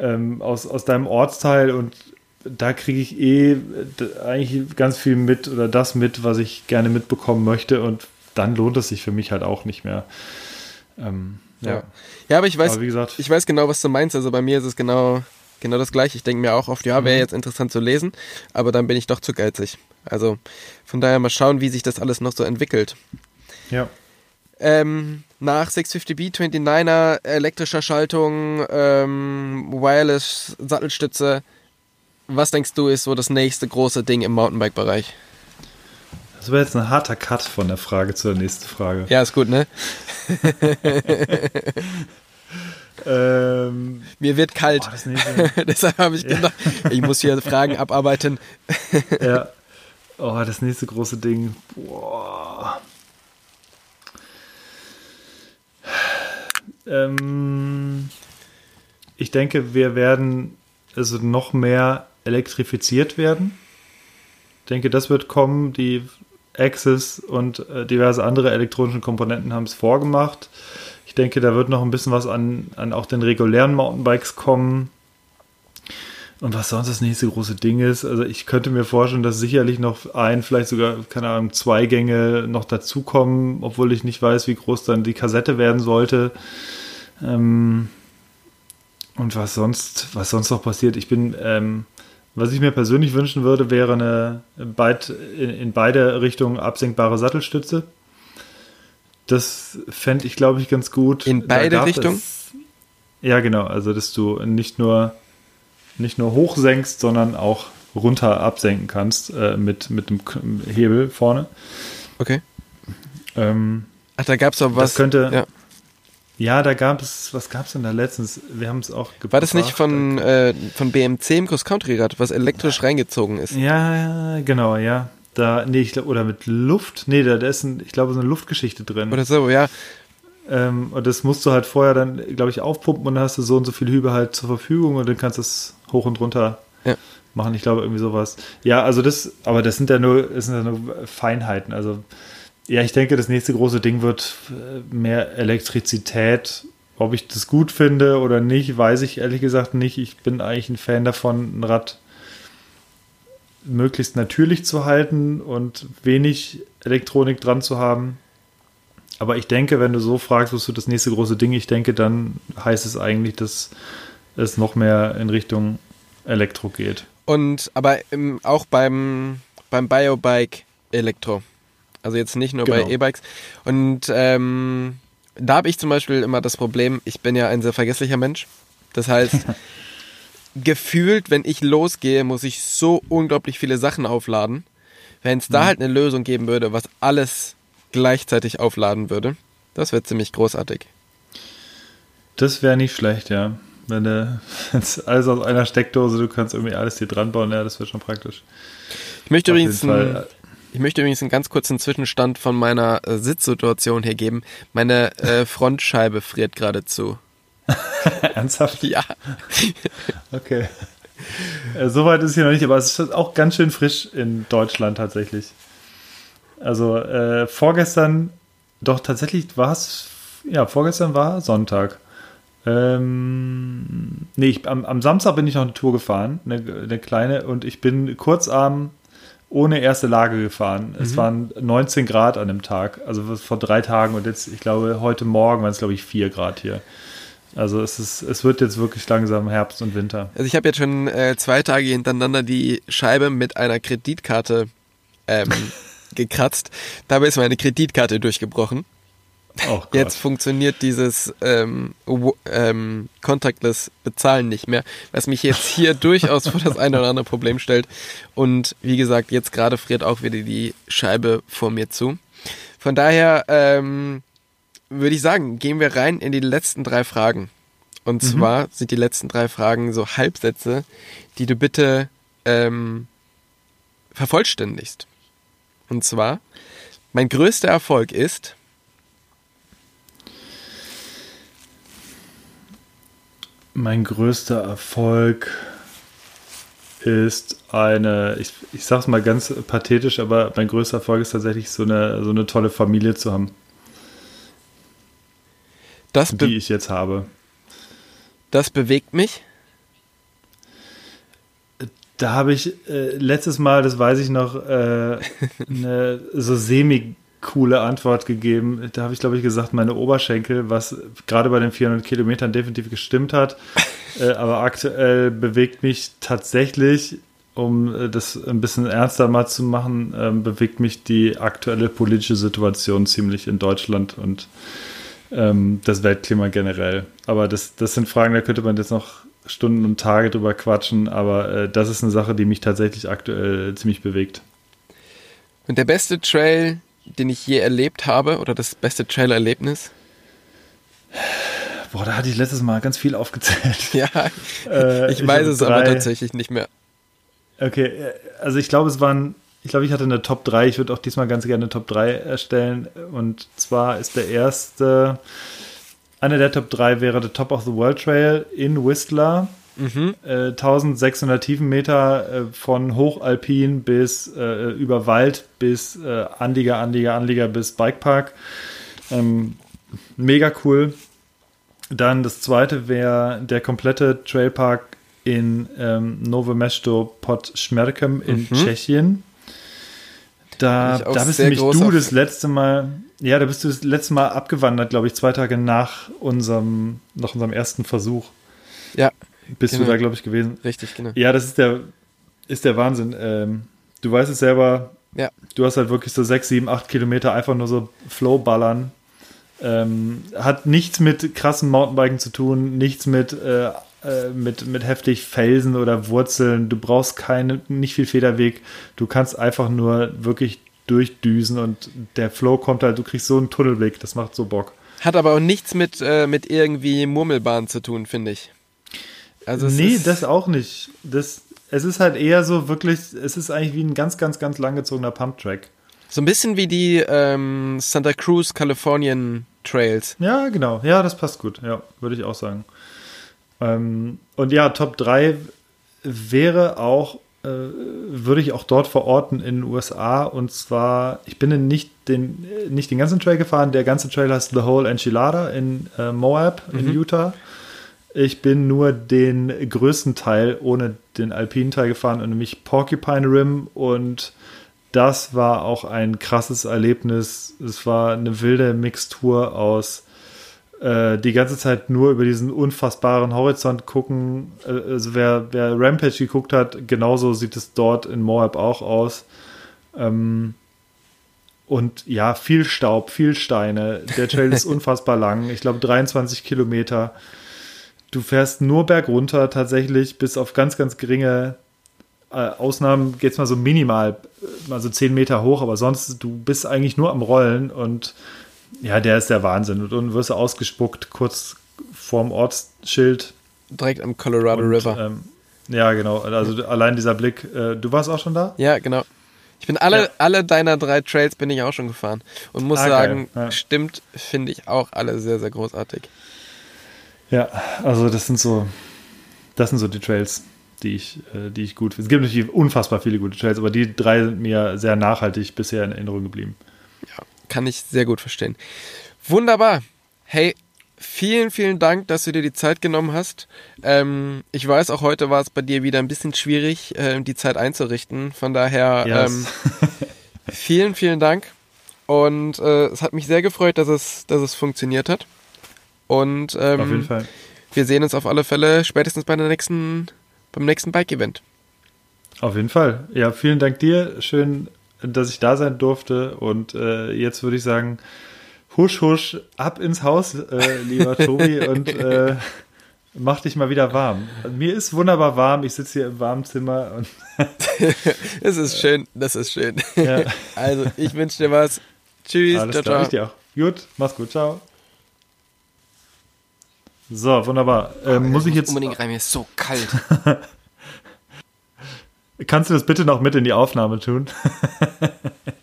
ähm, aus, aus deinem Ortsteil und da kriege ich eh d- eigentlich ganz viel mit oder das mit, was ich gerne mitbekommen möchte und dann lohnt es sich für mich halt auch nicht mehr. Ähm, ja. ja. Ja, aber ich weiß, Aber gesagt, ich weiß genau, was du meinst. Also bei mir ist es genau, genau das gleiche. Ich denke mir auch oft, ja, Mhm. wäre jetzt interessant zu lesen, aber dann bin ich doch zu geizig. Also von daher mal schauen, wie sich das alles noch so entwickelt. ja. Ähm, nach 650B, 29er, elektrischer Schaltung, ähm, Wireless, Sattelstütze. Was denkst du ist so das nächste große Ding im Mountainbike-Bereich? Das wäre jetzt ein harter Cut von der Frage zur nächsten Frage. Ja, ist gut, ne? Ähm, Mir wird kalt. nächste, Deshalb habe ich gedacht, ich muss hier Fragen abarbeiten. ja. Oh, das nächste große Ding. Boah. Ähm, ich denke, wir werden also noch mehr elektrifiziert werden. Ich denke, das wird kommen. Die Axis und äh, diverse andere elektronische Komponenten haben es vorgemacht. Ich denke, da wird noch ein bisschen was an, an auch den regulären Mountainbikes kommen. Und was sonst das nächste große Ding ist, also ich könnte mir vorstellen, dass sicherlich noch ein, vielleicht sogar, keine Ahnung, zwei Gänge noch dazukommen, obwohl ich nicht weiß, wie groß dann die Kassette werden sollte. Ähm und was sonst, was sonst noch passiert, ich bin, ähm, was ich mir persönlich wünschen würde, wäre eine beid, in, in beide Richtungen absenkbare Sattelstütze. Das fände ich, glaube ich, ganz gut. In beide Richtungen? Ja, genau. Also, dass du nicht nur nicht nur hochsenkst, sondern auch runter absenken kannst äh, mit, mit dem Hebel vorne. Okay. Ähm, Ach, da gab es auch was. Das könnte. Ja. Ja da gab es, was gab es denn da letztens? Wir haben es auch gebracht. War das nicht von, äh, von BMC im Cross-Country-Rad, was elektrisch reingezogen ist? Ja, genau, ja. Da, nee, ich oder mit Luft. Nee, da, da ist ein, ich glaube, so eine Luftgeschichte drin. Oder so, ja. Ähm, und das musst du halt vorher dann, glaube ich, aufpumpen und dann hast du so und so viel Hübe halt zur Verfügung und dann kannst du es hoch und runter ja. machen. Ich glaube, irgendwie sowas. Ja, also das, aber das sind ja nur, das sind ja nur Feinheiten. Also, ja, ich denke, das nächste große Ding wird äh, mehr Elektrizität. Ob ich das gut finde oder nicht, weiß ich ehrlich gesagt nicht. Ich bin eigentlich ein Fan davon, ein Rad möglichst natürlich zu halten und wenig Elektronik dran zu haben. Aber ich denke, wenn du so fragst, was du das nächste große Ding, ich denke, dann heißt es eigentlich, dass es noch mehr in Richtung Elektro geht. Und aber im, auch beim, beim Biobike Elektro. Also jetzt nicht nur genau. bei E-Bikes. Und ähm, da habe ich zum Beispiel immer das Problem, ich bin ja ein sehr vergesslicher Mensch. Das heißt, gefühlt, wenn ich losgehe, muss ich so unglaublich viele Sachen aufladen. Wenn es da mhm. halt eine Lösung geben würde, was alles gleichzeitig aufladen würde, das wäre ziemlich großartig. Das wäre nicht schlecht, ja. Wenn du alles aus einer Steckdose, du kannst irgendwie alles hier dran bauen, ja, das wäre schon praktisch. Ich möchte Auf übrigens äh, ich möchte übrigens einen ganz kurzen Zwischenstand von meiner äh, Sitzsituation hier geben. Meine äh, Frontscheibe friert geradezu. Ernsthaft? Ja. okay. Äh, Soweit ist hier noch nicht, aber es ist auch ganz schön frisch in Deutschland tatsächlich. Also äh, vorgestern, doch tatsächlich war es, ja, vorgestern war Sonntag. Ähm, nee, ich, am, am, Samstag bin ich noch eine Tour gefahren, eine, eine, kleine, und ich bin kurzarm ohne erste Lage gefahren. Mhm. Es waren 19 Grad an dem Tag, also vor drei Tagen und jetzt, ich glaube, heute Morgen waren es, glaube ich, 4 Grad hier. Also es, ist, es wird jetzt wirklich langsam Herbst und Winter. Also ich habe jetzt schon äh, zwei Tage hintereinander die Scheibe mit einer Kreditkarte ähm, gekratzt. Dabei ist meine Kreditkarte durchgebrochen. Oh Jetzt funktioniert dieses ähm, ähm, Contactless Bezahlen nicht mehr, was mich jetzt hier durchaus vor das eine oder andere Problem stellt. Und wie gesagt, jetzt gerade friert auch wieder die Scheibe vor mir zu. Von daher ähm, würde ich sagen, gehen wir rein in die letzten drei Fragen. Und mhm. zwar sind die letzten drei Fragen so Halbsätze, die du bitte ähm, vervollständigst. Und zwar, mein größter Erfolg ist. Mein größter Erfolg ist eine, ich, ich sag's mal ganz pathetisch, aber mein größter Erfolg ist tatsächlich so eine, so eine tolle Familie zu haben. die ich jetzt habe. Das bewegt mich da habe ich äh, letztes Mal, das weiß ich noch, äh, eine so semi coole Antwort gegeben. Da habe ich, glaube ich, gesagt, meine Oberschenkel, was gerade bei den 400 Kilometern definitiv gestimmt hat. Äh, aber aktuell bewegt mich tatsächlich, um äh, das ein bisschen ernster mal zu machen, äh, bewegt mich die aktuelle politische Situation ziemlich in Deutschland und ähm, das Weltklima generell. Aber das, das sind Fragen, da könnte man jetzt noch Stunden und Tage drüber quatschen, aber äh, das ist eine Sache, die mich tatsächlich aktuell ziemlich bewegt. Und der beste Trail, den ich je erlebt habe, oder das beste Trail-Erlebnis? Boah, da hatte ich letztes Mal ganz viel aufgezählt. Ja, äh, ich weiß ich es drei. aber tatsächlich nicht mehr. Okay, äh, also ich glaube, es waren, ich glaube, ich hatte eine Top 3. Ich würde auch diesmal ganz gerne eine Top 3 erstellen. Und zwar ist der erste einer der Top 3 wäre der Top of the World Trail in Whistler. Mhm. Äh, 1600 Tiefenmeter äh, von Hochalpin bis äh, über Wald bis äh, Anlieger, Anlieger, Anlieger bis Bikepark. Ähm, mega cool. Dann das zweite wäre der komplette Trailpark in ähm, Novo Mesto pod Schmerkem in mhm. Tschechien. Da, da bist nämlich du das letzte Mal, ja, da bist du das letzte Mal abgewandert, glaube ich, zwei Tage nach unserem, nach unserem ersten Versuch. Ja. Bist genau. du da, glaube ich, gewesen. Richtig, genau. Ja, das ist der, ist der Wahnsinn. Ähm, du weißt es selber, ja. du hast halt wirklich so sechs, sieben, acht Kilometer einfach nur so Flow-Ballern. Ähm, hat nichts mit krassen Mountainbiken zu tun, nichts mit, äh, äh, mit, mit heftig Felsen oder Wurzeln. Du brauchst keine, nicht viel Federweg. Du kannst einfach nur wirklich durchdüsen und der Flow kommt halt, du kriegst so einen Tunnelblick, das macht so Bock. Hat aber auch nichts mit, äh, mit irgendwie Murmelbahn zu tun, finde ich. Also nee, das auch nicht. Das, es ist halt eher so wirklich, es ist eigentlich wie ein ganz, ganz, ganz langgezogener Pump-Track. So ein bisschen wie die ähm, Santa Cruz Kalifornien Trails. Ja, genau. Ja, das passt gut. Ja, würde ich auch sagen. Ähm, und ja, Top 3 wäre auch, äh, würde ich auch dort verorten in den USA. Und zwar, ich bin nicht den, nicht den ganzen Trail gefahren. Der ganze Trail heißt The Whole Enchilada in äh, Moab in mhm. Utah. Ich bin nur den größten Teil ohne den alpinen Teil gefahren, nämlich Porcupine Rim und das war auch ein krasses Erlebnis. Es war eine wilde Mixtur aus äh, die ganze Zeit nur über diesen unfassbaren Horizont gucken. Äh, also wer, wer Rampage geguckt hat, genauso sieht es dort in Moab auch aus. Ähm, und ja, viel Staub, viel Steine. Der Trail ist unfassbar lang. Ich glaube 23 Kilometer. Du fährst nur bergunter tatsächlich, bis auf ganz, ganz geringe äh, Ausnahmen geht es mal so minimal, äh, mal so 10 Meter hoch, aber sonst, du bist eigentlich nur am Rollen und ja, der ist der Wahnsinn. Und dann wirst du ausgespuckt, kurz vorm Ortsschild. Direkt am Colorado und, River. Ähm, ja, genau. Also allein dieser Blick. Äh, du warst auch schon da? Ja, genau. Ich bin alle, ja. alle deiner drei Trails bin ich auch schon gefahren. Und muss ah, sagen, ja. stimmt, finde ich auch alle sehr, sehr großartig. Ja, also das sind so, das sind so die Trails die ich, äh, die ich gut finde. Es gibt natürlich unfassbar viele gute Trails, aber die drei sind mir sehr nachhaltig bisher in Erinnerung geblieben. Ja, kann ich sehr gut verstehen. Wunderbar. Hey, vielen, vielen Dank, dass du dir die Zeit genommen hast. Ähm, ich weiß, auch heute war es bei dir wieder ein bisschen schwierig, äh, die Zeit einzurichten. Von daher yes. ähm, vielen, vielen Dank. Und äh, es hat mich sehr gefreut, dass es, dass es funktioniert hat. Und ähm, auf jeden Fall. Wir sehen uns auf alle Fälle spätestens bei der nächsten beim nächsten Bike-Event. Auf jeden Fall. Ja, vielen Dank dir. Schön, dass ich da sein durfte. Und äh, jetzt würde ich sagen, husch, husch, ab ins Haus, äh, lieber Tobi, und äh, mach dich mal wieder warm. Mir ist wunderbar warm. Ich sitze hier im warmen Zimmer. Und es ist schön, das ist schön. Ja. Also, ich wünsche dir was. Tschüss. Alles ciao, klar, ciao. Ich dir auch. Gut, mach's gut. Ciao. So, wunderbar. Ähm, oh, muss ich jetzt. Unbedingt rein, mir ist so kalt. Kannst du das bitte noch mit in die Aufnahme tun?